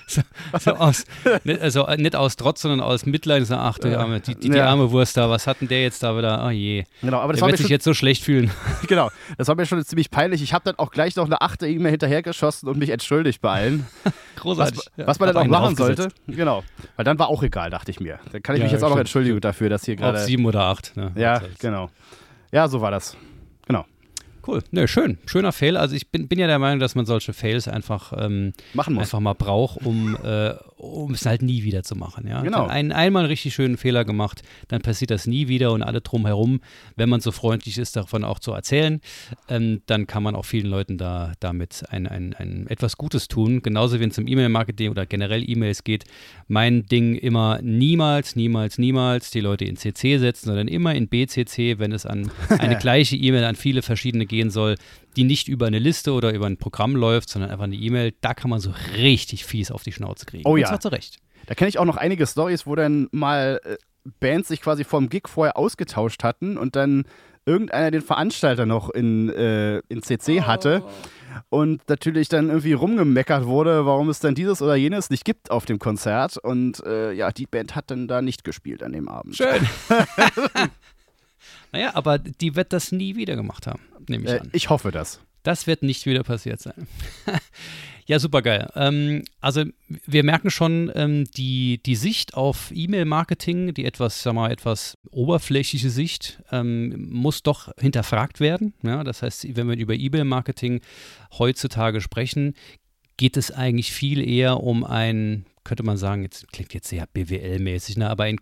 so, so aus, nicht, also nicht aus Trotz, sondern aus Mitleid. So, ach du Arme, die, die, die Ja. arme Wurst da, was hat denn der jetzt da wieder? Oh je. Genau, aber das Der wird sich jetzt so schlecht fühlen. genau, das war mir schon ziemlich peinlich. Ich habe dann auch gleich noch eine achte E-Mail hinterhergeschossen und mich entschuldigt bei allen. Was, Großartig. was man Hab dann auch machen sollte. Genau. Weil dann war auch egal, dachte ich mir. Dann kann ich Ja, mich jetzt auch noch stimmt, entschuldigen dafür, dass hier Auf gerade. sieben oder acht. Ne? Ja, Was soll's. genau. Ja, so war das. Genau. Cool. Ne, schön. Schöner Fail. Also ich bin, bin ja der Meinung, dass man solche Fails einfach, ähm, Machen muss. einfach mal braucht, um, äh, um es halt nie wieder zu machen. Ja? Genau. Ein, einmal einen richtig schönen Fehler gemacht, dann passiert das nie wieder und alle drumherum, wenn man so freundlich ist, davon auch zu erzählen, ähm, dann kann man auch vielen Leuten da damit ein, ein, ein etwas Gutes tun. Genauso wenn es um E-Mail-Marketing oder generell E-Mails geht. Mein Ding immer niemals, niemals, niemals die Leute in CC setzen, sondern immer in BCC, wenn es an eine gleiche E-Mail an viele verschiedene gehen soll, die nicht über eine Liste oder über ein Programm läuft, sondern einfach eine E-Mail. Da kann man so richtig fies auf die Schnauze kriegen. Oh Und ja. zwar zu Recht. Da kenne ich auch noch einige Stories, wo dann mal äh, Bands sich quasi vom Gig vorher ausgetauscht hatten und dann irgendeiner den Veranstalter noch in, äh, in CC hatte und natürlich dann irgendwie rumgemeckert wurde, warum es dann dieses oder jenes nicht gibt auf dem Konzert. Und äh, ja, die Band hat dann da nicht gespielt an dem Abend. Schön. naja, aber die wird das nie wieder gemacht haben, nehme ich Äh, an. ich hoffe das. Das wird nicht wieder passiert sein. ja, super geil. Ähm, also wir merken schon, ähm, die, die Sicht auf E-Mail-Marketing, die etwas, sag mal, etwas oberflächliche Sicht, ähm, muss doch hinterfragt werden. Ja, das heißt, wenn wir über E-Mail-Marketing heutzutage sprechen, geht es eigentlich viel eher um ein, könnte man sagen, jetzt klingt jetzt sehr BWL-mäßig, ne, aber ein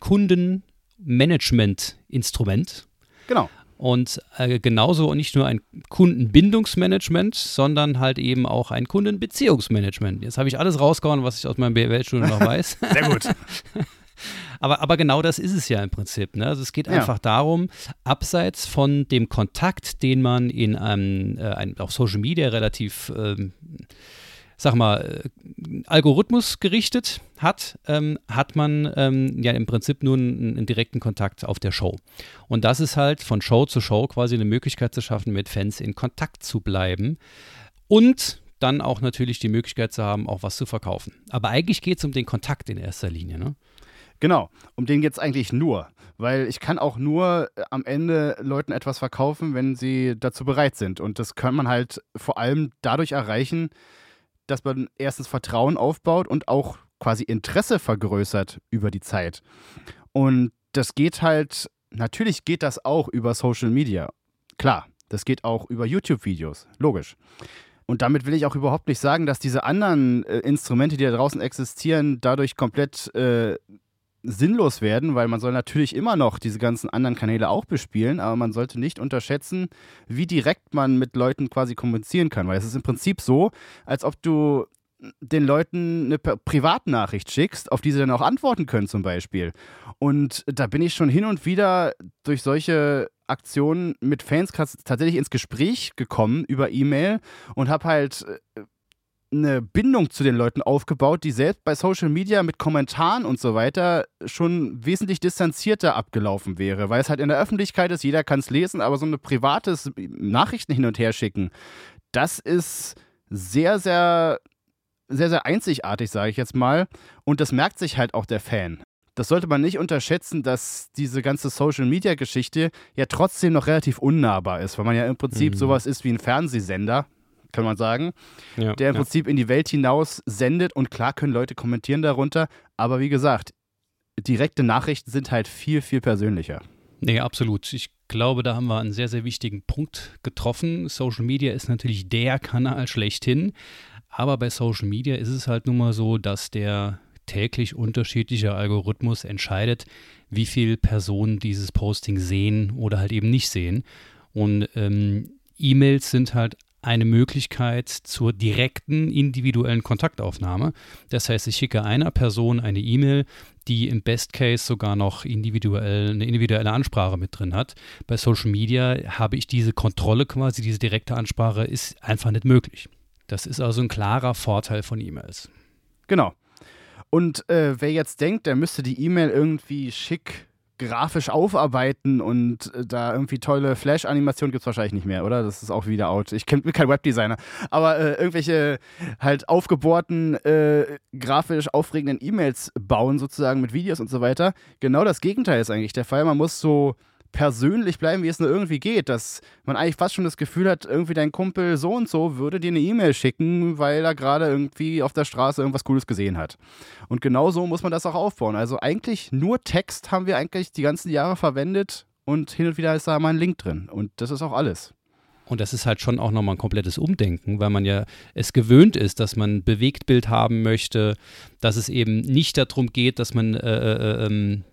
Kundenmanagement-Instrument. Genau. Und äh, genauso nicht nur ein Kundenbindungsmanagement, sondern halt eben auch ein Kundenbeziehungsmanagement. Jetzt habe ich alles rausgehauen, was ich aus meinem BWL-Studium noch weiß. Sehr gut. Aber, aber genau das ist es ja im Prinzip. Ne? Also es geht Ja. einfach darum, abseits von dem Kontakt, den man in einem, äh, ein, auf Social Media relativ, ähm, sag mal, äh, Algorithmus gerichtet hat, ähm, hat man ähm, ja im Prinzip nur einen, einen direkten Kontakt auf der Show. Und das ist halt von Show zu Show quasi eine Möglichkeit zu schaffen, mit Fans in Kontakt zu bleiben. Und dann auch natürlich die Möglichkeit zu haben, auch was zu verkaufen. Aber eigentlich geht es um den Kontakt in erster Linie. Ne? Genau, um den geht es eigentlich nur. Weil ich kann auch nur äh, am Ende Leuten etwas verkaufen, wenn sie dazu bereit sind. Und das kann man halt vor allem dadurch erreichen, dass man erstens Vertrauen aufbaut und auch quasi Interesse vergrößert über die Zeit. Und das geht halt, natürlich geht das auch über Social Media. Klar, das geht auch über YouTube-Videos, logisch. Und damit will ich auch überhaupt nicht sagen, dass diese anderen äh, Instrumente, die da draußen existieren, dadurch komplett äh, sinnlos werden, weil man soll natürlich immer noch diese ganzen anderen Kanäle auch bespielen, aber man sollte nicht unterschätzen, wie direkt man mit Leuten quasi kommunizieren kann, weil es ist im Prinzip so, als ob du den Leuten eine Pri- Privatnachricht schickst, auf die sie dann auch antworten können zum Beispiel. Und da bin ich schon hin und wieder durch solche Aktionen mit Fans tatsächlich ins Gespräch gekommen über E-Mail und habe halt äh, eine Bindung zu den Leuten aufgebaut, die selbst bei Social Media mit Kommentaren und so weiter schon wesentlich distanzierter abgelaufen wäre, weil es halt in der Öffentlichkeit ist, jeder kann es lesen, aber so ein privates Nachrichten hin und her schicken, das ist sehr, sehr, sehr, sehr einzigartig, sage ich jetzt mal. Und das merkt sich halt auch der Fan. Das sollte man nicht unterschätzen, dass diese ganze Social-Media-Geschichte ja trotzdem noch relativ unnahbar ist, weil man ja im Prinzip Mhm. sowas ist wie ein Fernsehsender, kann man sagen Ja, der im ja. Prinzip in die Welt hinaus sendet und klar können Leute kommentieren darunter, aber wie gesagt, direkte Nachrichten sind halt viel, viel persönlicher. Nee, absolut. Ich glaube, da haben wir einen sehr, sehr wichtigen Punkt getroffen. Social Media ist natürlich der Kanal schlechthin. Aber bei Social Media ist es halt nun mal so, dass der täglich unterschiedliche Algorithmus entscheidet, wie viele Personen dieses Posting sehen oder halt eben nicht sehen. Und ähm, E-Mails sind halt eine Möglichkeit zur direkten individuellen Kontaktaufnahme. Das heißt, ich schicke einer Person eine E-Mail, die im Best Case sogar noch individuell, eine individuelle Ansprache mit drin hat. Bei Social Media habe ich diese Kontrolle quasi, diese direkte Ansprache ist einfach nicht möglich. Das ist also ein klarer Vorteil von E-Mails. Genau. Und äh, wer jetzt denkt, der müsste die E-Mail irgendwie schick grafisch aufarbeiten und äh, da irgendwie tolle Flash-Animationen gibt es wahrscheinlich nicht mehr, oder? Das ist auch wieder out. Ich bin kein Webdesigner. Aber äh, irgendwelche halt aufgebohrten, äh, grafisch aufregenden E-Mails bauen, sozusagen mit Videos und so weiter. Genau das Gegenteil ist eigentlich der Fall. Man muss so persönlich bleiben, wie es nur irgendwie geht. Dass man eigentlich fast schon das Gefühl hat, irgendwie dein Kumpel so und so würde dir eine E-Mail schicken, weil er gerade irgendwie auf der Straße irgendwas Cooles gesehen hat. Und genau so muss man das auch aufbauen. Also eigentlich nur Text haben wir eigentlich die ganzen Jahre verwendet und hin und wieder ist da mal ein Link drin. Und das ist auch alles. Und das ist halt schon auch nochmal ein komplettes Umdenken, weil man ja es gewöhnt ist, dass man ein Bewegtbild haben möchte, dass es eben nicht darum geht, dass man äh, äh, ähm,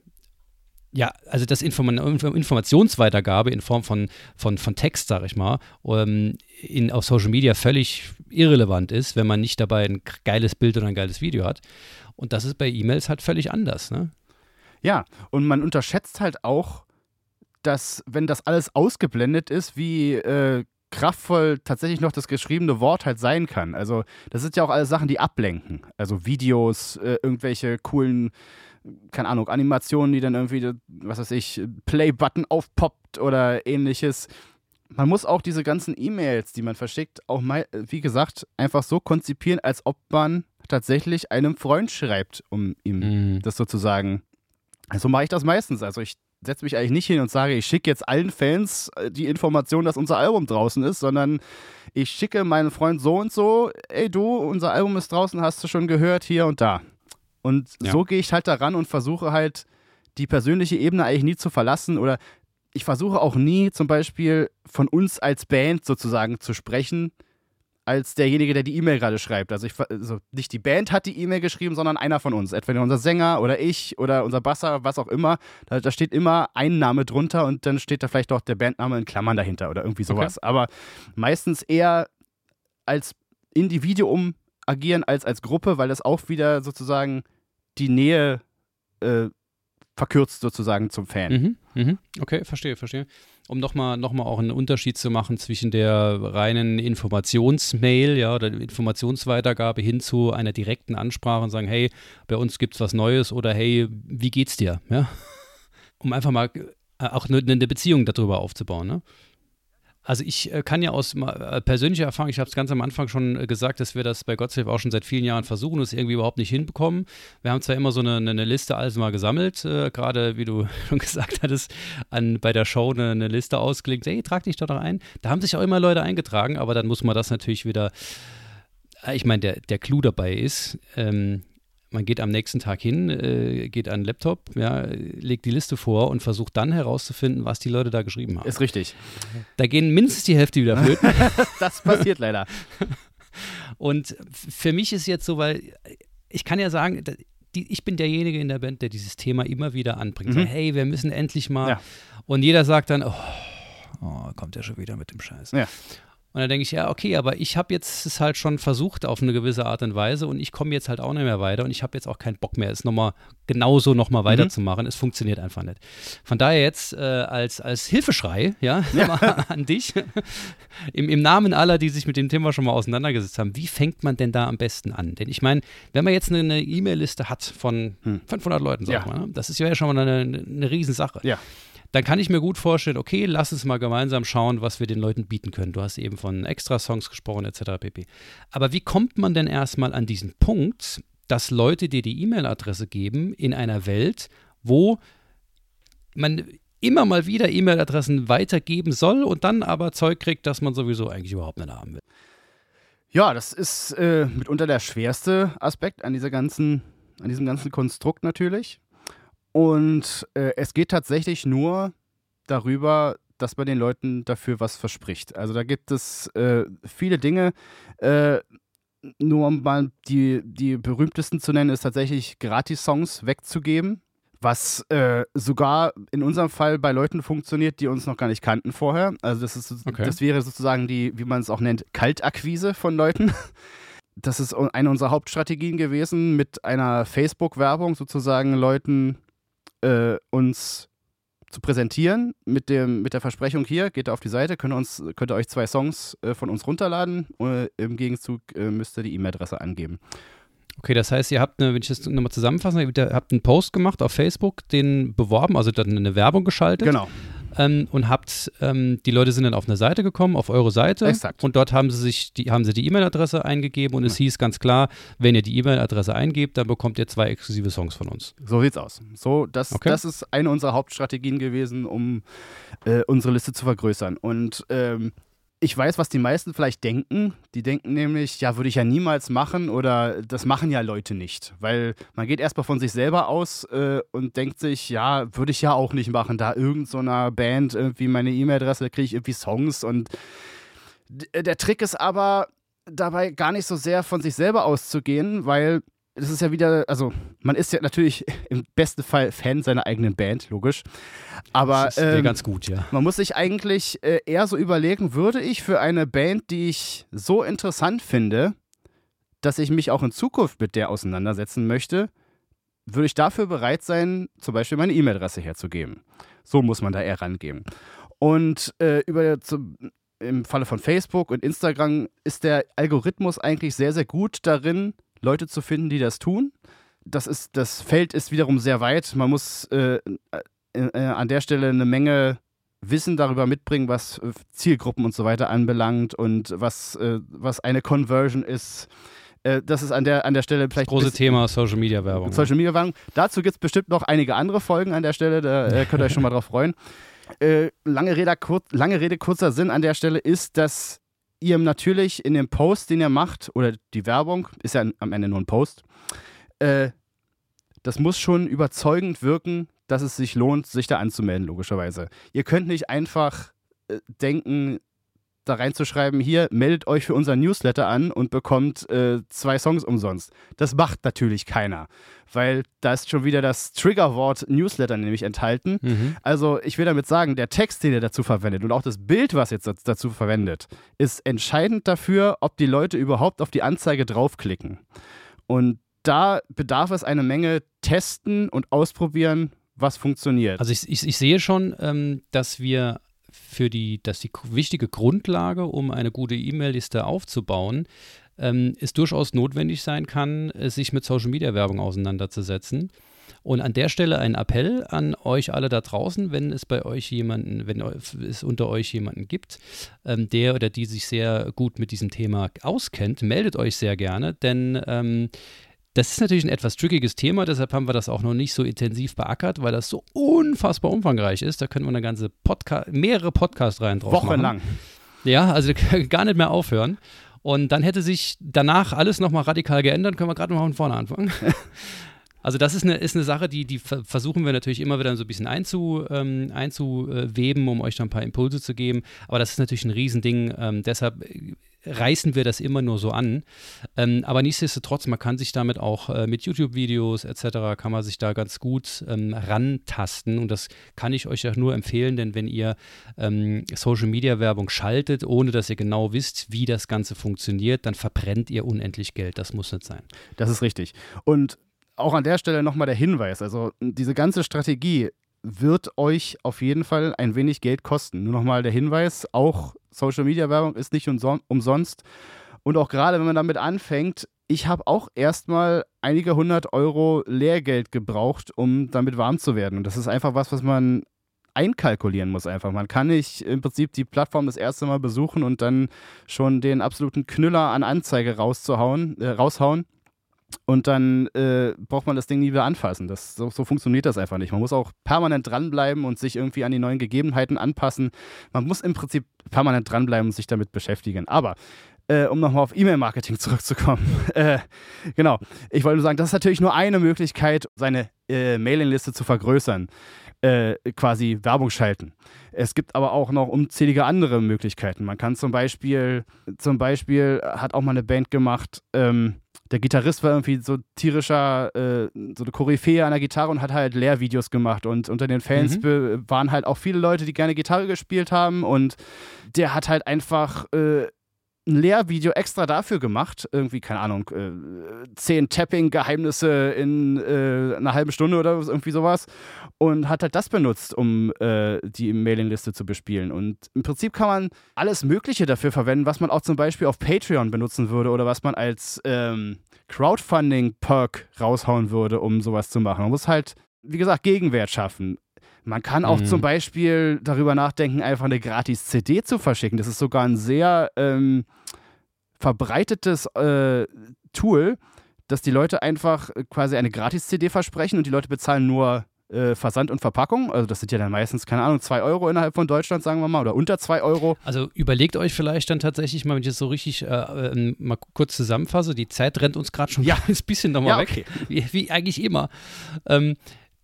ja, also das Inform Informationsweitergabe in Form von, von, von Text, sag ich mal, ähm, in, auf Social Media völlig irrelevant ist, wenn man nicht dabei ein geiles Bild oder ein geiles Video hat. Und das ist bei E-Mails halt völlig anders, ne? Ja, und man unterschätzt halt auch, dass, wenn das alles ausgeblendet ist, wie äh, kraftvoll tatsächlich noch das geschriebene Wort halt sein kann. Also, das sind ja auch alles Sachen, die ablenken. Also Videos, äh, irgendwelche coolen keine Ahnung, Animationen, die dann irgendwie, was weiß ich, Play-Button aufpoppt oder ähnliches. Man muss auch diese ganzen E-Mails, die man verschickt, auch mal, wie gesagt, einfach so konzipieren, als ob man tatsächlich einem Freund schreibt, um ihm mhm. das sozusagen. So mache ich das meistens. Also ich setze mich eigentlich nicht hin und sage, ich schicke jetzt allen Fans äh, die Information, dass unser Album draußen ist, sondern ich schicke meinen Freund so und so, ey du, unser Album ist draußen, hast du schon gehört, hier und da. Und ja. so gehe ich halt daran und versuche halt die persönliche Ebene eigentlich nie zu verlassen oder ich versuche auch nie zum Beispiel von uns als Band sozusagen zu sprechen, als derjenige, der die E-Mail gerade schreibt. Also, ich, also nicht die Band hat die E-Mail geschrieben, sondern einer von uns. Etwa unser Sänger oder ich oder unser Basser, was auch immer. Da, da, steht immer ein Name drunter und dann steht da vielleicht auch der Bandname in Klammern dahinter oder irgendwie sowas. Okay. Aber meistens eher als Individuum agieren als als Gruppe, weil das auch wieder sozusagen die Nähe äh, verkürzt sozusagen zum Fan. Mhm, mhm. Okay, verstehe, verstehe. Um nochmal noch mal auch einen Unterschied zu machen zwischen der reinen Informationsmail, ja, oder Informationsweitergabe hin zu einer direkten Ansprache und sagen, hey, bei uns gibt es was Neues oder hey, wie geht's dir? Ja? Um einfach mal äh, auch eine, eine Beziehung darüber aufzubauen, ne? Also ich äh, kann ja aus äh, persönlicher Erfahrung, ich habe es ganz am Anfang schon äh, gesagt, dass wir das bei Gottsafe auch schon seit vielen Jahren versuchen und es irgendwie überhaupt nicht hinbekommen. Wir haben zwar immer so eine, eine Liste alles mal gesammelt, äh, gerade wie du schon gesagt hattest, an, bei der Show eine, eine Liste ausgelegt, hey, trag dich doch noch ein. Da haben sich auch immer Leute eingetragen, aber dann muss man das natürlich wieder ich meine, der, der Clou dabei ist, ähm, man geht am nächsten Tag hin, äh, geht an den Laptop, ja, legt die Liste vor und versucht dann herauszufinden, was die Leute da geschrieben haben. Ist richtig. Da gehen mindestens die Hälfte wieder flöten. das passiert leider. Und für mich ist jetzt so, weil ich kann ja sagen, die, ich bin derjenige in der Band, der dieses Thema immer wieder anbringt. Mhm. So, hey, wir müssen endlich mal. Ja. Und jeder sagt dann, oh, oh, kommt er schon wieder mit dem Scheiß. Ja. Und dann denke ich, ja, okay, aber ich habe jetzt es halt schon versucht auf eine gewisse Art und Weise und ich komme jetzt halt auch nicht mehr weiter und ich habe jetzt auch keinen Bock mehr, es nochmal genauso nochmal mhm. weiterzumachen. Es funktioniert einfach nicht. Von daher jetzt äh, als, als Hilfeschrei, ja, ja. an dich, Im, im Namen aller, die sich mit dem Thema schon mal auseinandergesetzt haben, wie fängt man denn da am besten an? Denn ich meine, wenn man jetzt eine E-Mail-Liste hat von hm. 500 Leuten, sag ja. mal, ne, das ist ja schon mal eine, eine Riesensache. Ja dann kann ich mir gut vorstellen, okay, lass uns mal gemeinsam schauen, was wir den Leuten bieten können. Du hast eben von Extra-Songs gesprochen, etc. pp. Aber wie kommt man denn erstmal an diesen Punkt, dass Leute dir die E-Mail-Adresse geben in einer Welt, wo man immer mal wieder E-Mail-Adressen weitergeben soll und dann aber Zeug kriegt, das man sowieso eigentlich überhaupt nicht haben will? Ja, das ist äh, mitunter der schwerste Aspekt an dieser ganzen, an diesem ganzen Konstrukt natürlich. Und äh, es geht tatsächlich nur darüber, dass man den Leuten dafür was verspricht. Also da gibt es äh, viele Dinge. Äh, nur um mal die, die berühmtesten zu nennen, ist tatsächlich Gratis-Songs wegzugeben. Was äh, sogar in unserem Fall bei Leuten funktioniert, die uns noch gar nicht kannten vorher. Also das ist okay. das wäre sozusagen die, wie man es auch nennt, Kaltakquise von Leuten. Das ist eine unserer Hauptstrategien gewesen, mit einer Facebook-Werbung sozusagen Leuten äh, uns zu präsentieren mit, dem, mit der Versprechung hier, geht auf die Seite, könnt ihr, uns, könnt ihr euch zwei Songs äh, von uns runterladen. Äh, Im Gegenzug äh, müsst ihr die E-Mail-Adresse angeben. Okay, das heißt, ihr habt, eine, wenn ich das nochmal zusammenfasse, ihr habt einen Post gemacht auf Facebook, den beworben, also dann eine Werbung geschaltet. Genau. Ähm, und habt, ähm, die Leute sind dann auf eine Seite gekommen, auf eure Seite. Exakt. Und dort haben sie sich, die, haben sie die E-Mail-Adresse eingegeben und es hieß ganz klar, wenn ihr die E-Mail-Adresse eingebt, dann bekommt ihr zwei exklusive Songs von uns. So sieht's aus. So, das, Okay. das ist eine unserer Hauptstrategien gewesen, um äh, unsere Liste zu vergrößern. Und ähm, ich weiß, was die meisten vielleicht denken. Die denken nämlich, ja, würde ich ja niemals machen oder das machen ja Leute nicht. Weil man geht erstmal von sich selber aus äh, und denkt sich, ja, würde ich ja auch nicht machen. Da irgend so Band irgendwie meine E-Mail-Adresse, kriege ich irgendwie Songs und äh, der Trick ist aber dabei gar nicht so sehr von sich selber auszugehen, weil das ist ja wieder, also man ist ja natürlich im besten Fall Fan seiner eigenen Band, logisch. Aber das wäre ähm, ganz gut, ja. man muss sich eigentlich äh, eher so überlegen, würde ich für eine Band, die ich so interessant finde, dass ich mich auch in Zukunft mit der auseinandersetzen möchte, würde ich dafür bereit sein, zum Beispiel meine E-Mail-Adresse herzugeben. So muss man da eher rangehen. Und äh, über zu, im Falle von Facebook und Instagram ist der Algorithmus eigentlich sehr, sehr gut darin, Leute zu finden, die das tun. Das, ist, das Feld ist wiederum sehr weit. Man muss äh, äh, äh, an der Stelle eine Menge Wissen darüber mitbringen, was äh, Zielgruppen und so weiter anbelangt und was, äh, was eine Conversion ist. Äh, das ist an der, an der Stelle vielleicht. Große bisschen- Thema Social Media Werbung. Social Media Werbung. Dazu gibt es bestimmt noch einige andere Folgen an der Stelle, da äh, könnt ihr euch schon mal drauf freuen. Lange, Rede, kur lange Rede, kurzer Sinn an der Stelle ist, dass ihr natürlich in dem Post, den ihr macht, oder die Werbung, ist ja am Ende nur ein Post, äh, das muss schon überzeugend wirken, dass es sich lohnt, sich da anzumelden, logischerweise. Ihr könnt nicht einfach äh, denken, da reinzuschreiben, hier, meldet euch für unseren Newsletter an und bekommt äh, zwei Songs umsonst. Das macht natürlich keiner, weil da ist schon wieder das Triggerwort Newsletter nämlich enthalten. Mhm. Also ich will damit sagen, der Text, den ihr dazu verwendet und auch das Bild, was ihr jetzt dazu verwendet, ist entscheidend dafür, ob die Leute überhaupt auf die Anzeige draufklicken. Und da bedarf es eine Menge testen und ausprobieren, was funktioniert. Also ich, ich, ich sehe schon, ähm, dass wir für die, dass die wichtige Grundlage, um eine gute E-Mail-Liste aufzubauen, ähm, es durchaus notwendig sein kann, äh, sich mit Social Media Werbung auseinanderzusetzen. Und an der Stelle ein Appell an euch alle da draußen, wenn es bei euch jemanden, wenn es unter euch jemanden gibt, ähm, der oder die sich sehr gut mit diesem Thema auskennt, meldet euch sehr gerne, denn ähm, das ist natürlich ein etwas trickiges Thema, deshalb haben wir das auch noch nicht so intensiv beackert, weil das so unfassbar umfangreich ist. Da können wir eine ganze Podcast, mehrere Podcast-Reihen draus machen. Wochenlang. Ja, also gar nicht mehr aufhören. Und dann hätte sich danach alles nochmal radikal geändert, können wir gerade nochmal von vorne anfangen. Also das ist eine, ist eine Sache, die, die ver- versuchen wir natürlich immer wieder so ein bisschen einzu, ähm, einzuweben, um euch da ein paar Impulse zu geben. Aber das ist natürlich ein Riesending. Ähm, deshalb äh, reißen wir das immer nur so an. Ähm, aber nichtsdestotrotz, man kann sich damit auch äh, mit YouTube-Videos etc. kann man sich da ganz gut ähm, rantasten. Und das kann ich euch auch nur empfehlen, denn wenn ihr ähm, Social-Media-Werbung schaltet, ohne dass ihr genau wisst, wie das Ganze funktioniert, dann verbrennt ihr unendlich Geld. Das muss nicht sein. Das ist richtig. Und auch an der Stelle nochmal der Hinweis, also diese ganze Strategie wird euch auf jeden Fall ein wenig Geld kosten. Nur nochmal der Hinweis, auch Social Media Werbung ist nicht umson umsonst. Und auch gerade wenn man damit anfängt, ich habe auch erstmal einige hundert Euro Lehrgeld gebraucht, um damit warm zu werden. Und das ist einfach was, was man einkalkulieren muss einfach. Man kann nicht im Prinzip die Plattform das erste Mal besuchen und dann schon den absoluten Knüller an Anzeige rauszuhauen, äh, raushauen. Und dann äh, braucht man das Ding nie wieder anfassen. Das, so, so funktioniert das einfach nicht. Man muss auch permanent dranbleiben und sich irgendwie an die neuen Gegebenheiten anpassen. Man muss im Prinzip permanent dranbleiben und sich damit beschäftigen. Aber äh, um nochmal auf E-Mail-Marketing zurückzukommen. äh, genau. Ich wollte nur sagen, das ist natürlich nur eine Möglichkeit, seine äh, Mailingliste zu vergrößern. Äh, quasi Werbung schalten. Es gibt aber auch noch unzählige andere Möglichkeiten. Man kann zum Beispiel, zum Beispiel hat auch mal eine Band gemacht, ähm, der Gitarrist war irgendwie so tierischer, äh, so eine Koryphäe an der Gitarre und hat halt Lehrvideos gemacht. Und unter den Fans Mhm. waren halt auch viele Leute, die gerne Gitarre gespielt haben. Und der hat halt einfach äh, ein Lehrvideo extra dafür gemacht, irgendwie, keine Ahnung, äh, zehn Tapping-Geheimnisse in äh, einer halben Stunde oder irgendwie sowas und hat halt das benutzt, um äh, die Mailingliste zu bespielen. Und im Prinzip kann man alles Mögliche dafür verwenden, was man auch zum Beispiel auf Patreon benutzen würde oder was man als ähm, Crowdfunding-Perk raushauen würde, um sowas zu machen. Man muss halt, wie gesagt, Gegenwert schaffen. Man kann auch mhm. zum Beispiel darüber nachdenken, einfach eine gratis CD zu verschicken. Das ist sogar ein sehr ähm, verbreitetes äh, Tool, dass die Leute einfach quasi eine gratis CD versprechen und die Leute bezahlen nur äh, Versand und Verpackung. Also das sind ja dann meistens, keine Ahnung, zwei Euro innerhalb von Deutschland, sagen wir mal, oder unter zwei Euro. Also überlegt euch vielleicht dann tatsächlich mal, wenn ich das so richtig äh, äh mal kurz zusammenfasse, die Zeit rennt uns gerade schon ja. ein bisschen nochmal ja, weg, okay. wie, wie, eigentlich immer. Ähm,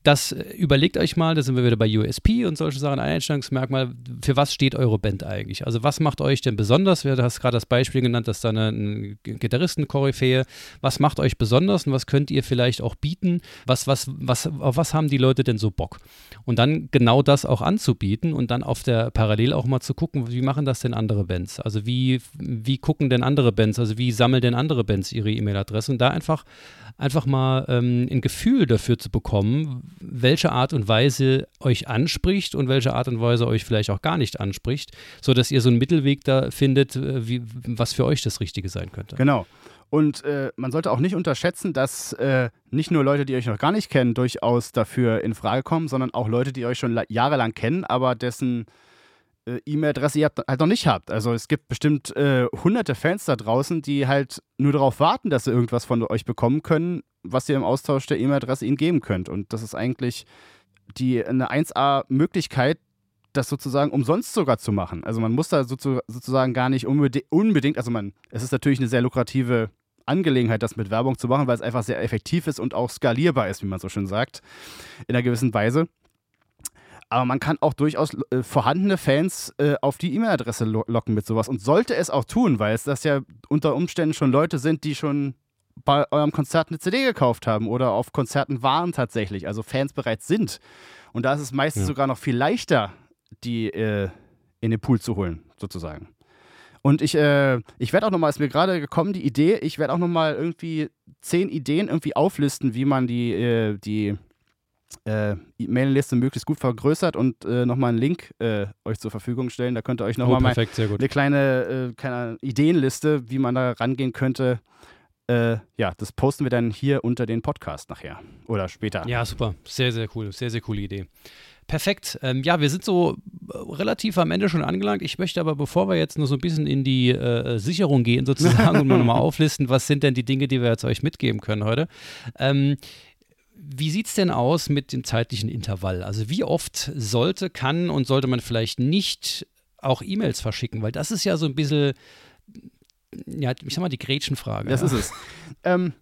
das äh, überlegt euch mal, da sind wir wieder bei USP und solche Sachen, Einstellungsmerkmal, für was steht eure Band eigentlich? Also was macht euch denn besonders? Du hast gerade das Beispiel genannt, dass da eine, eine Gitarristen-Koryphäe, was macht euch besonders und was könnt ihr vielleicht auch bieten? Was, was, was, auf was haben die Leute denn so Bock? Und dann genau das auch anzubieten und dann auf der Parallel auch mal zu gucken, wie machen das denn andere Bands? Also wie, wie gucken denn andere Bands? Also wie sammeln denn andere Bands ihre E-Mail-Adresse? Und da einfach, einfach mal ähm, ein Gefühl dafür zu bekommen, welche Art und Weise euch anspricht und welche Art und Weise euch vielleicht auch gar nicht anspricht, sodass ihr so einen Mittelweg da findet, äh, wie, was für euch das Richtige sein könnte. Genau. Und äh, man sollte auch nicht unterschätzen, dass äh, nicht nur Leute, die euch noch gar nicht kennen, durchaus dafür in Frage kommen, sondern auch Leute, die euch schon jahrelang kennen, aber dessen äh, E-Mail-Adresse ihr halt noch nicht habt. Also es gibt bestimmt äh, hunderte Fans da draußen, die halt nur darauf warten, dass sie irgendwas von euch bekommen können, was ihr im Austausch der E-Mail-Adresse ihnen geben könnt. Und das ist eigentlich die eine 1A-Möglichkeit, das sozusagen umsonst sogar zu machen. Also man muss da sozusagen gar nicht unbedingt, also man, es ist natürlich eine sehr lukrative Angelegenheit, das mit Werbung zu machen, weil es einfach sehr effektiv ist und auch skalierbar ist, wie man so schön sagt, in einer gewissen Weise. Aber man kann auch durchaus äh, vorhandene Fans äh, auf die E-Mail-Adresse lo locken mit sowas und sollte es auch tun, weil es das ja unter Umständen schon Leute sind, die schon bei eurem Konzert eine CD gekauft haben oder auf Konzerten waren tatsächlich, also Fans bereits sind. Und da ist es meistens ja. sogar noch viel leichter, die äh, in den Pool zu holen, sozusagen. Und ich, äh, ich werde auch nochmal, ist mir gerade gekommen, die Idee, ich werde auch nochmal irgendwie zehn Ideen irgendwie auflisten, wie man die, äh, die äh, Mailingliste möglichst gut vergrößert und äh, nochmal einen Link äh, euch zur Verfügung stellen. Da könnt ihr euch nochmal oh, mal eine kleine, äh, kleine Ideenliste, wie man da rangehen könnte. Äh, ja, das posten wir dann hier unter den Podcast nachher oder später. Ja, super. Sehr, sehr cool. Sehr, sehr coole Idee. Perfekt. Ähm, ja, wir sind so äh, relativ am Ende schon angelangt. Ich möchte aber, bevor wir jetzt nur so ein bisschen in die äh, Sicherung gehen, sozusagen, und nochmal auflisten, was sind denn die Dinge, die wir jetzt euch mitgeben können heute. Ähm, wie sieht es denn aus mit dem zeitlichen Intervall? Also wie oft sollte, kann und sollte man vielleicht nicht auch E-Mails verschicken? Weil das ist ja so ein bisschen, ja, ich sag mal, die Gretchenfrage. Das ja. ist es. Ähm,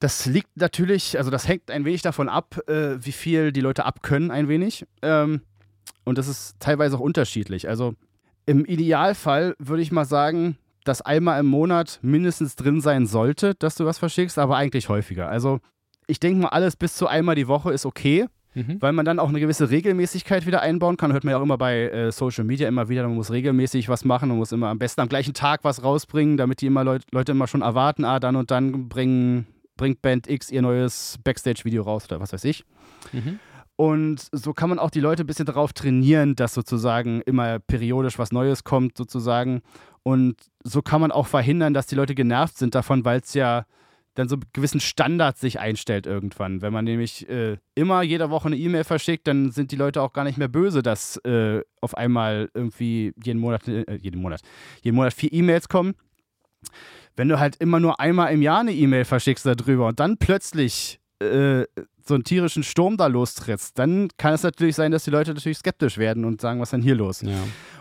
das liegt natürlich, also das hängt ein wenig davon ab, äh, wie viel die Leute abkönnen, ein wenig. Ähm, und das ist teilweise auch unterschiedlich. Also im Idealfall würde ich mal sagen, dass einmal im Monat mindestens drin sein sollte, dass du was verschickst, aber eigentlich häufiger. Also ich denke mal, alles bis zu einmal die Woche ist okay. Mhm. Weil man dann auch eine gewisse Regelmäßigkeit wieder einbauen kann. Hört man ja auch immer bei äh, Social Media immer wieder, man muss regelmäßig was machen, man muss immer am besten am gleichen Tag was rausbringen, damit die immer Leut Leute immer schon erwarten, ah, dann und dann bringen, bringt Band X ihr neues Backstage-Video raus oder was weiß ich. Mhm. Und so kann man auch die Leute ein bisschen darauf trainieren, dass sozusagen immer periodisch was Neues kommt, sozusagen. Und so kann man auch verhindern, dass die Leute genervt sind davon, weil es ja dann so gewissen Standards sich einstellt irgendwann. Wenn man nämlich äh, immer jede Woche eine E-Mail verschickt, dann sind die Leute auch gar nicht mehr böse, dass äh, auf einmal irgendwie jeden Monat, äh, jeden Monat, jeden Monat vier E-Mails kommen. Wenn du halt immer nur einmal im Jahr eine E-Mail verschickst darüber und dann plötzlich äh, so einen tierischen Sturm da lostrittst, dann kann es natürlich sein, dass die Leute natürlich skeptisch werden und sagen, was ist denn hier los? Ja.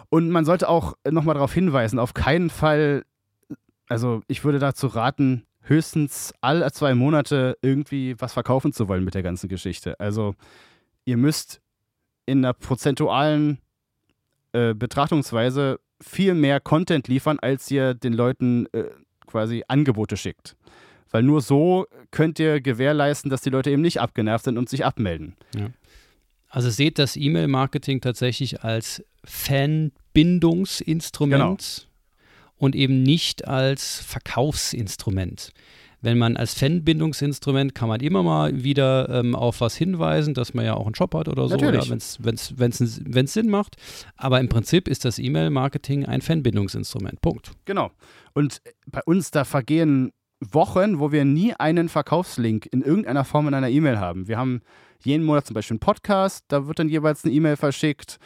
Und man sollte auch nochmal darauf hinweisen, auf keinen Fall, also ich würde dazu raten, höchstens alle zwei Monate irgendwie was verkaufen zu wollen mit der ganzen Geschichte. Also ihr müsst in einer prozentualen äh, Betrachtungsweise viel mehr Content liefern, als ihr den Leuten äh, quasi Angebote schickt. Weil nur so könnt ihr gewährleisten, dass die Leute eben nicht abgenervt sind und sich abmelden. Ja. Also seht das E-Mail-Marketing tatsächlich als Fanbindungsinstrument. Genau und eben nicht als Verkaufsinstrument. Wenn man als Fanbindungsinstrument kann man immer mal wieder ähm, auf was hinweisen, dass man ja auch einen Job hat oder so, wenn es Sinn macht. Aber im Prinzip ist das E-Mail-Marketing ein Fanbindungsinstrument. Punkt. Genau. Und bei uns, da vergehen Wochen, wo wir nie einen Verkaufslink in irgendeiner Form in einer E-Mail haben. Wir haben jeden Monat zum Beispiel einen Podcast, da wird dann jeweils eine E-Mail verschickt.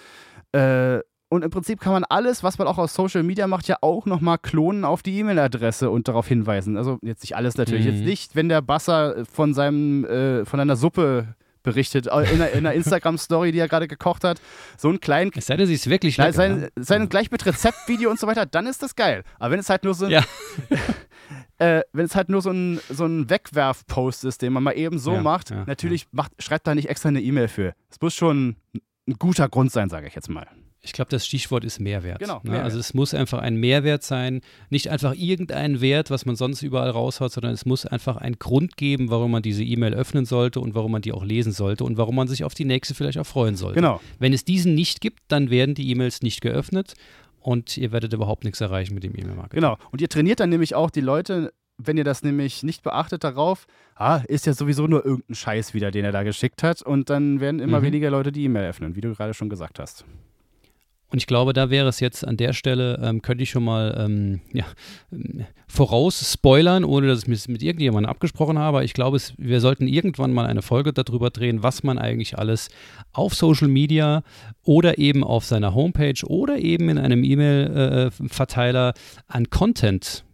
Äh, und im Prinzip kann man alles, was man auch aus Social Media macht, ja auch nochmal klonen auf die E-Mail-Adresse und darauf hinweisen. Also jetzt nicht alles natürlich. Mhm. Jetzt nicht, wenn der Basser von seinem, äh, von einer Suppe berichtet, äh, in einer, einer Instagram-Story, die er gerade gekocht hat. So ein kleinen. Es sei denn, sie ist wirklich lecker. Sein, ne? sein gleich mit Rezeptvideo und so weiter, dann ist das geil. Aber wenn es halt nur so ein. Ja. äh, wenn es halt nur so ein, so ein Wegwerf-Post ist, den man mal eben so ja, macht, ja, natürlich macht, schreibt da nicht extra eine E-Mail für. Es muss schon ein guter Grund sein, sage ich jetzt mal. Ich glaube, das Stichwort ist Mehrwert. Genau. Ne? Also es muss einfach ein Mehrwert sein, nicht einfach irgendein Wert, was man sonst überall raushaut, sondern es muss einfach einen Grund geben, warum man diese E-Mail öffnen sollte und warum man die auch lesen sollte und warum man sich auf die nächste vielleicht auch freuen sollte. Genau. Wenn es diesen nicht gibt, dann werden die E-Mails nicht geöffnet und ihr werdet überhaupt nichts erreichen mit dem E-Mail-Marketing. Genau. Und ihr trainiert dann nämlich auch die Leute, wenn ihr das nämlich nicht beachtet darauf, ah, ist ja sowieso nur irgendein Scheiß wieder, den er da geschickt hat und dann werden immer mhm. weniger Leute die E-Mail öffnen, wie du gerade schon gesagt hast. Und ich glaube, da wäre es jetzt an der Stelle, ähm, könnte ich schon mal ähm, ja, voraus spoilern, ohne dass ich es mit irgendjemandem abgesprochen habe. Ich glaube, es, wir sollten irgendwann mal eine Folge darüber drehen, was man eigentlich alles auf Social Media oder eben auf seiner Homepage oder eben in einem E-Mail-Verteiler äh, an Content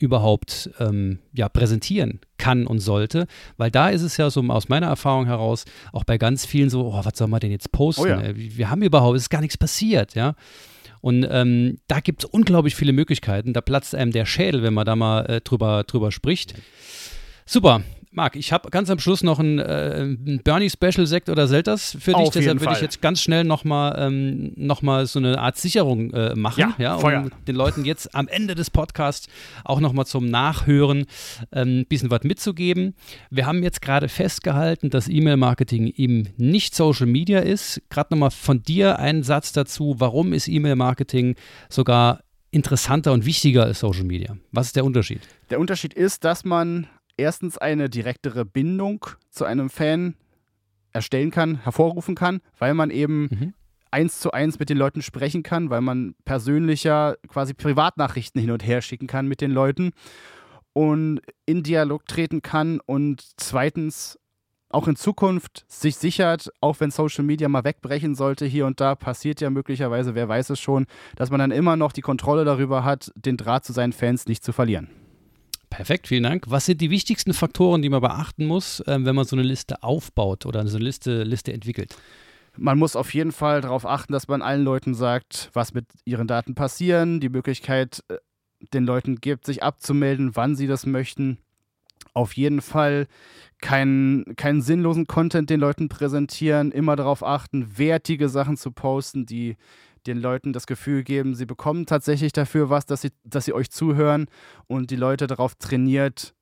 überhaupt ähm, ja, präsentieren kann und sollte, weil da ist es ja so aus meiner Erfahrung heraus auch bei ganz vielen so, oh, was soll man denn jetzt posten? Oh ja. Wir haben überhaupt, es ist gar nichts passiert, ja. Und ähm, da gibt es unglaublich viele Möglichkeiten. Da platzt einem der Schädel, wenn man da mal äh, drüber, drüber spricht. Super. Marc, ich habe ganz am Schluss noch einen, äh, einen Bernie Special Sekt oder Selters für dich. Deshalb würde ich jetzt ganz schnell nochmal ähm, noch so eine Art Sicherung äh, machen, ja, ja, um Feuer. den Leuten jetzt am Ende des Podcasts auch nochmal zum Nachhören ein ähm, bisschen was mitzugeben. Wir haben jetzt gerade festgehalten, dass E-Mail-Marketing eben nicht Social Media ist. Gerade nochmal von dir einen Satz dazu. Warum ist E-Mail-Marketing sogar interessanter und wichtiger als Social Media? Was ist der Unterschied? Der Unterschied ist, dass man erstens eine direktere Bindung zu einem Fan erstellen kann, hervorrufen kann, weil man eben mhm. eins zu eins mit den Leuten sprechen kann, weil man persönlicher quasi Privatnachrichten hin und her schicken kann mit den Leuten und in Dialog treten kann und zweitens auch in Zukunft sich sichert, auch wenn Social Media mal wegbrechen sollte, hier und da passiert ja möglicherweise, wer weiß es schon, dass man dann immer noch die Kontrolle darüber hat, den Draht zu seinen Fans nicht zu verlieren. Perfekt, vielen Dank. Was sind die wichtigsten Faktoren, die man beachten muss, äh, wenn man so eine Liste aufbaut oder so eine Liste, Liste entwickelt? Man muss auf jeden Fall darauf achten, dass man allen Leuten sagt, was mit ihren Daten passieren, die Möglichkeit äh, den Leuten gibt, sich abzumelden, wann sie das möchten. Auf jeden Fall keinen, keinen sinnlosen Content den Leuten präsentieren, immer darauf achten, wertige Sachen zu posten, die den Leuten das Gefühl geben, sie bekommen tatsächlich dafür was, dass sie, dass sie euch zuhören und die Leute darauf trainiert,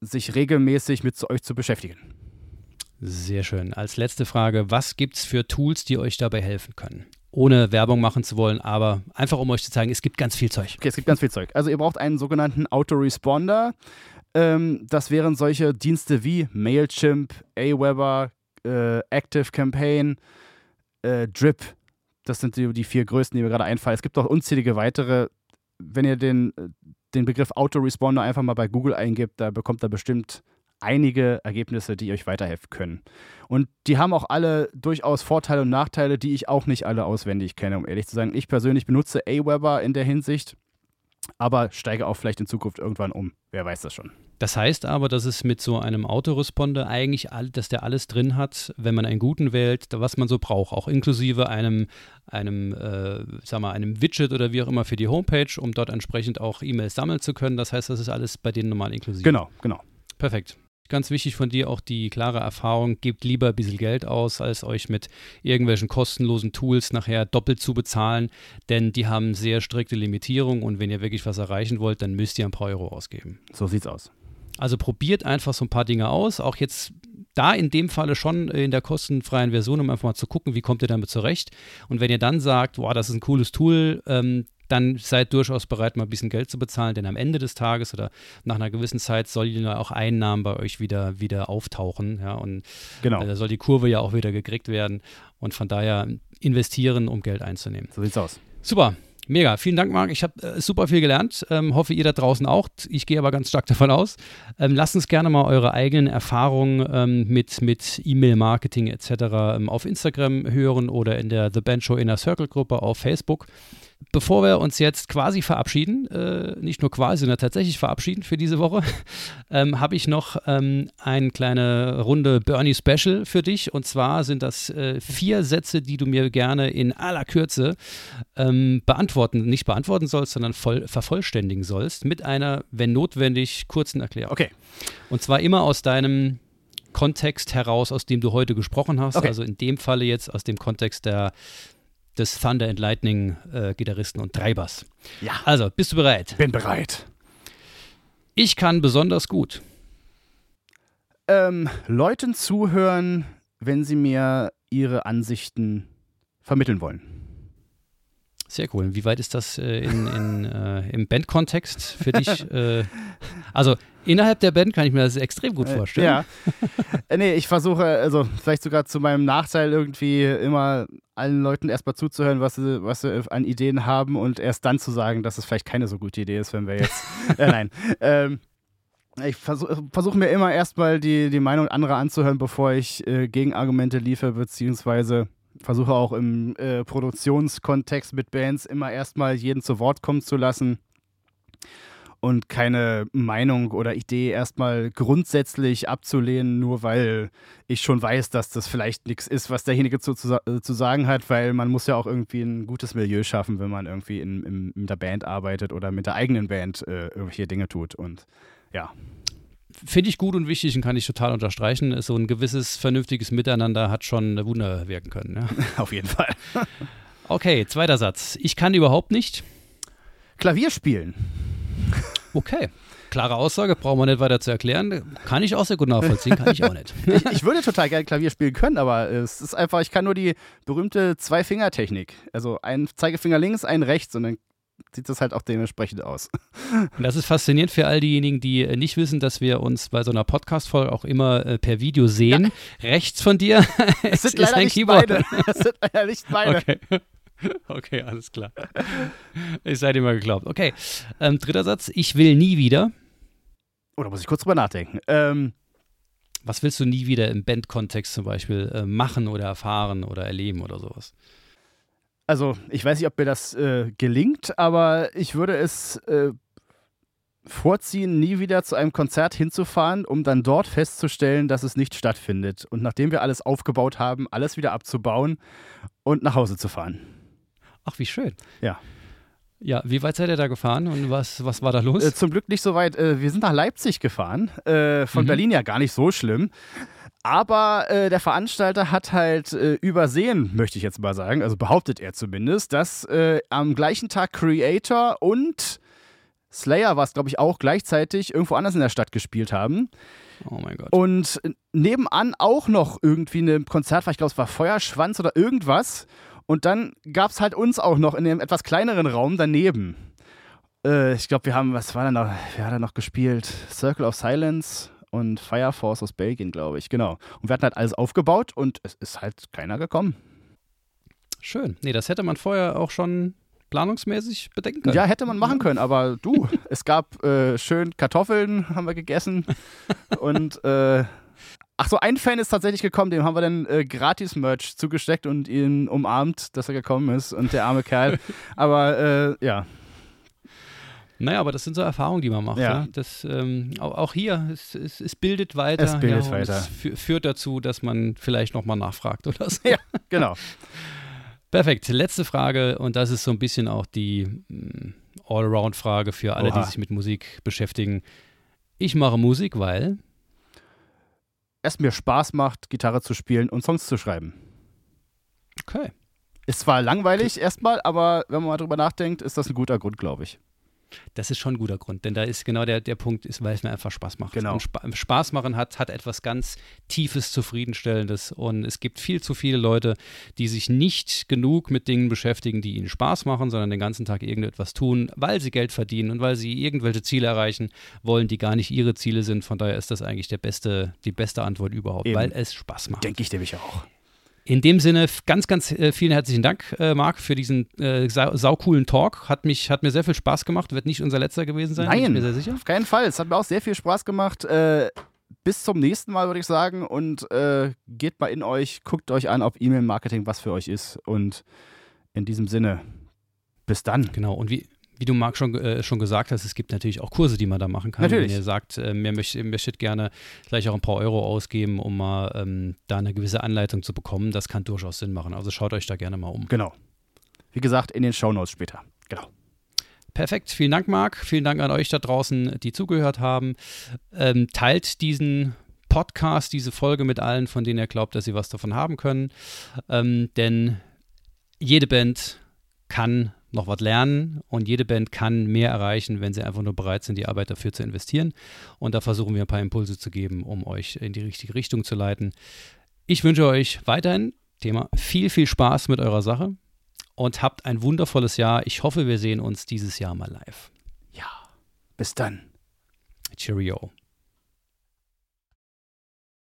sich regelmäßig mit euch zu beschäftigen. Sehr schön. Als letzte Frage, was gibt es für Tools, die euch dabei helfen können? Ohne Werbung machen zu wollen, aber einfach um euch zu zeigen, es gibt ganz viel Zeug. Okay, es gibt ganz viel Zeug. Also ihr braucht einen sogenannten Autoresponder. Ähm, das wären solche Dienste wie Mailchimp, Aweber, äh, Active Campaign, äh, Drip das sind die, die vier größten, die mir gerade einfallen. Es gibt auch unzählige weitere. Wenn ihr den, den Begriff Autoresponder einfach mal bei Google eingibt, da bekommt ihr bestimmt einige Ergebnisse, die euch weiterhelfen können. Und die haben auch alle durchaus Vorteile und Nachteile, die ich auch nicht alle auswendig kenne, um ehrlich zu sagen. Ich persönlich benutze Aweber in der Hinsicht, aber steige auch vielleicht in Zukunft irgendwann um. Wer weiß das schon. Das heißt aber, dass es mit so einem Autoresponder eigentlich, all, dass der alles drin hat, wenn man einen guten wählt, was man so braucht, auch inklusive einem, einem, äh, sag mal, einem Widget oder wie auch immer für die Homepage, um dort entsprechend auch E-Mails sammeln zu können. Das heißt, das ist alles bei denen normal inklusive. Genau, genau. Perfekt. Ganz wichtig von dir auch die klare Erfahrung, gebt lieber ein bisschen Geld aus, als euch mit irgendwelchen kostenlosen Tools nachher doppelt zu bezahlen, denn die haben sehr strikte Limitierungen und wenn ihr wirklich was erreichen wollt, dann müsst ihr ein paar Euro ausgeben. So sieht's aus. Also probiert einfach so ein paar Dinge aus. Auch jetzt da in dem Falle schon in der kostenfreien Version, um einfach mal zu gucken, wie kommt ihr damit zurecht. Und wenn ihr dann sagt, wow, das ist ein cooles Tool, ähm, dann seid durchaus bereit, mal ein bisschen Geld zu bezahlen, denn am Ende des Tages oder nach einer gewissen Zeit sollen ja auch Einnahmen bei euch wieder, wieder auftauchen. Ja, und Genau. äh, da soll die Kurve ja auch wieder gekriegt werden. Und von daher investieren, um Geld einzunehmen. So sieht's aus. Super. Mega, vielen Dank, Marc. Ich habe äh, super viel gelernt. Ähm, hoffe, ihr da draußen auch. Ich gehe aber ganz stark davon aus. Ähm, lasst uns gerne mal eure eigenen Erfahrungen ähm, mit, mit E-Mail-Marketing etc. Ähm, auf Instagram hören oder in der The Band Show Inner Circle Gruppe auf Facebook. Bevor wir uns jetzt quasi verabschieden, äh, nicht nur quasi, sondern tatsächlich verabschieden für diese Woche, ähm, habe ich noch ähm, eine kleine Runde Bernie Special für dich. Und zwar sind das äh, vier Sätze, die du mir gerne in aller Kürze ähm, beantworten, nicht beantworten sollst, sondern voll, vervollständigen sollst mit einer, wenn notwendig, kurzen Erklärung. Okay. Und zwar immer aus deinem Kontext heraus, aus dem du heute gesprochen hast. Okay. Also in dem Falle jetzt aus dem Kontext der, des Thunder and Lightning äh, Gitarristen und Treibers. Ja. Also, bist du bereit? Bin bereit. Ich kann besonders gut. Ähm, Leuten zuhören, wenn sie mir ihre Ansichten vermitteln wollen. Sehr cool. Wie weit ist das äh, in, in, äh, im Bandkontext für dich? äh, also innerhalb der Band kann ich mir das extrem gut vorstellen. Äh, ja. Äh, nee, ich versuche, also vielleicht sogar zu meinem Nachteil irgendwie immer allen Leuten erstmal zuzuhören, was sie, was sie an Ideen haben und erst dann zu sagen, dass es vielleicht keine so gute Idee ist, wenn wir jetzt. äh, nein. Ähm, ich versuche versuch mir immer erstmal die, die Meinung anderer anzuhören, bevor ich Gegenargumente liefere, beziehungsweise versuche auch im äh, Produktionskontext mit Bands immer erstmal jeden zu Wort kommen zu lassen und keine Meinung oder Idee erstmal grundsätzlich abzulehnen, nur weil ich schon weiß, dass das vielleicht nichts ist, was derjenige zu, zu, zu sagen hat, weil man muss ja auch irgendwie ein gutes Milieu schaffen, wenn man irgendwie in, in, mit der Band arbeitet oder mit der eigenen Band äh, irgendwelche Dinge tut und ja. Finde ich gut und wichtig und kann ich total unterstreichen. So ein gewisses vernünftiges Miteinander hat schon Wunder wirken können. Ja. Auf jeden Fall. Okay, zweiter Satz. Ich kann überhaupt nicht. Klavier spielen. Okay. Klare Aussage, brauchen wir nicht weiter zu erklären. Kann ich auch sehr gut nachvollziehen, kann ich auch nicht. Ich, ich würde total gerne Klavier spielen können, aber es ist einfach, ich kann nur die berühmte Zwei-Finger-Technik. Also ein Zeigefinger links, ein rechts und dann sieht das halt auch dementsprechend aus. Und das ist faszinierend für all diejenigen, die äh, nicht wissen, dass wir uns bei so einer Podcast-Folge auch immer äh, per Video sehen. Rechts von dir Es sind ist ein nicht Keyboard. beide. Es sind leider nicht beide. Okay. Okay, alles klar. Ich sei dir mal geglaubt. Okay, ähm, dritter Satz. Ich will nie wieder. Oder muss ich kurz drüber nachdenken? Ähm, Was willst du nie wieder im Band-Kontext zum Beispiel äh, machen oder erfahren oder erleben oder sowas? Also, ich weiß nicht, ob mir das äh, gelingt, aber ich würde es äh, vorziehen, nie wieder zu einem Konzert hinzufahren, um dann dort festzustellen, dass es nicht stattfindet. Und nachdem wir alles aufgebaut haben, alles wieder abzubauen und nach Hause zu fahren. Ach, wie schön. Ja. Ja, wie weit seid ihr da gefahren und was, was war da los? Äh, zum Glück nicht so weit. Äh, wir sind nach Leipzig gefahren. Äh, von Mhm. Berlin ja gar nicht so schlimm. Aber äh, der Veranstalter hat halt äh, übersehen, möchte ich jetzt mal sagen, also behauptet er zumindest, dass äh, am gleichen Tag Creator und Slayer war es, glaube ich, auch gleichzeitig irgendwo anders in der Stadt gespielt haben. oh mein Gott. Und nebenan auch noch irgendwie ein Konzert war, ich glaube, es war Feuerschwanz oder irgendwas. Und dann gab es halt uns auch noch in dem etwas kleineren Raum daneben. Äh, ich glaube, wir haben, was war da noch? Wer hat da noch gespielt? Circle of Silence und Fire Force aus Belgien, glaube ich. Genau. Und wir hatten halt alles aufgebaut und es ist halt keiner gekommen. Schön. Nee, das hätte man vorher auch schon planungsmäßig bedenken können. Ja, hätte man machen können, aber du, es gab äh, schön Kartoffeln, haben wir gegessen. und äh, ach so, ein Fan ist tatsächlich gekommen, dem haben wir dann äh, gratis Merch zugesteckt und ihn umarmt, dass er gekommen ist und der arme Kerl. Aber äh, ja, Naja, aber das sind so Erfahrungen, die man macht. Ja. Ja. Das, ähm, auch, hier, es, es, es bildet weiter. Es bildet ja, weiter. Es fü- führt dazu, dass man vielleicht nochmal nachfragt oder so. Ja. genau. Perfekt. Letzte Frage und das ist so ein bisschen auch die mm, Allround-Frage für alle, Oha. die sich mit Musik beschäftigen. Ich mache Musik, weil Es mir Spaß macht, Gitarre zu spielen und Songs zu schreiben. Okay. Ist zwar langweilig erstmal, aber wenn man mal drüber nachdenkt, ist das ein guter Grund, glaube ich. Das ist schon ein guter Grund, denn da ist genau der, der Punkt, ist, weil es mir einfach Spaß macht. Genau. Und Spa Spaß machen hat, hat etwas ganz Tiefes, Zufriedenstellendes. Und es gibt viel zu viele Leute, die sich nicht genug mit Dingen beschäftigen, die ihnen Spaß machen, sondern den ganzen Tag irgendetwas tun, weil sie Geld verdienen und weil sie irgendwelche Ziele erreichen wollen, die gar nicht ihre Ziele sind. Von daher ist das eigentlich der beste, die beste Antwort überhaupt, Eben. weil es Spaß macht. Denke ich nämlich auch. In dem Sinne, ganz, ganz äh, vielen herzlichen Dank, äh, Marc, für diesen äh, sau saucoolen Talk. Hat, mich, hat mir sehr viel Spaß gemacht. Wird nicht unser letzter gewesen sein, bin ich Nein, mir sehr sicher. auf keinen Fall. Es hat mir auch sehr viel Spaß gemacht. Äh, bis zum nächsten Mal, würde ich sagen. Und äh, geht mal in euch, guckt euch an, ob E-Mail-Marketing was für euch ist. Und in diesem Sinne, bis dann. Genau, und wie, wie du, Marc, schon, äh, schon gesagt hast, es gibt natürlich auch Kurse, die man da machen kann. Natürlich. Wenn ihr sagt, ähm, ihr, möchtet, möchtet gerne gleich auch ein paar Euro ausgeben, um mal ähm, da eine gewisse Anleitung zu bekommen, das kann durchaus Sinn machen. Also schaut euch da gerne mal um. Genau. Wie gesagt, in den Shownotes später. Genau. Perfekt, vielen Dank, Marc. Vielen Dank an euch da draußen, die zugehört haben. Ähm, teilt diesen Podcast, diese Folge mit allen, von denen ihr glaubt, dass sie was davon haben können. Ähm, denn jede Band kann noch was lernen und jede Band kann mehr erreichen, wenn sie einfach nur bereit sind, die Arbeit dafür zu investieren. Und da versuchen wir ein paar Impulse zu geben, um euch in die richtige Richtung zu leiten. Ich wünsche euch weiterhin Thema viel, viel Spaß mit eurer Sache und habt ein wundervolles Jahr. Ich hoffe, wir sehen uns dieses Jahr mal live. Ja. Bis dann. Cheerio.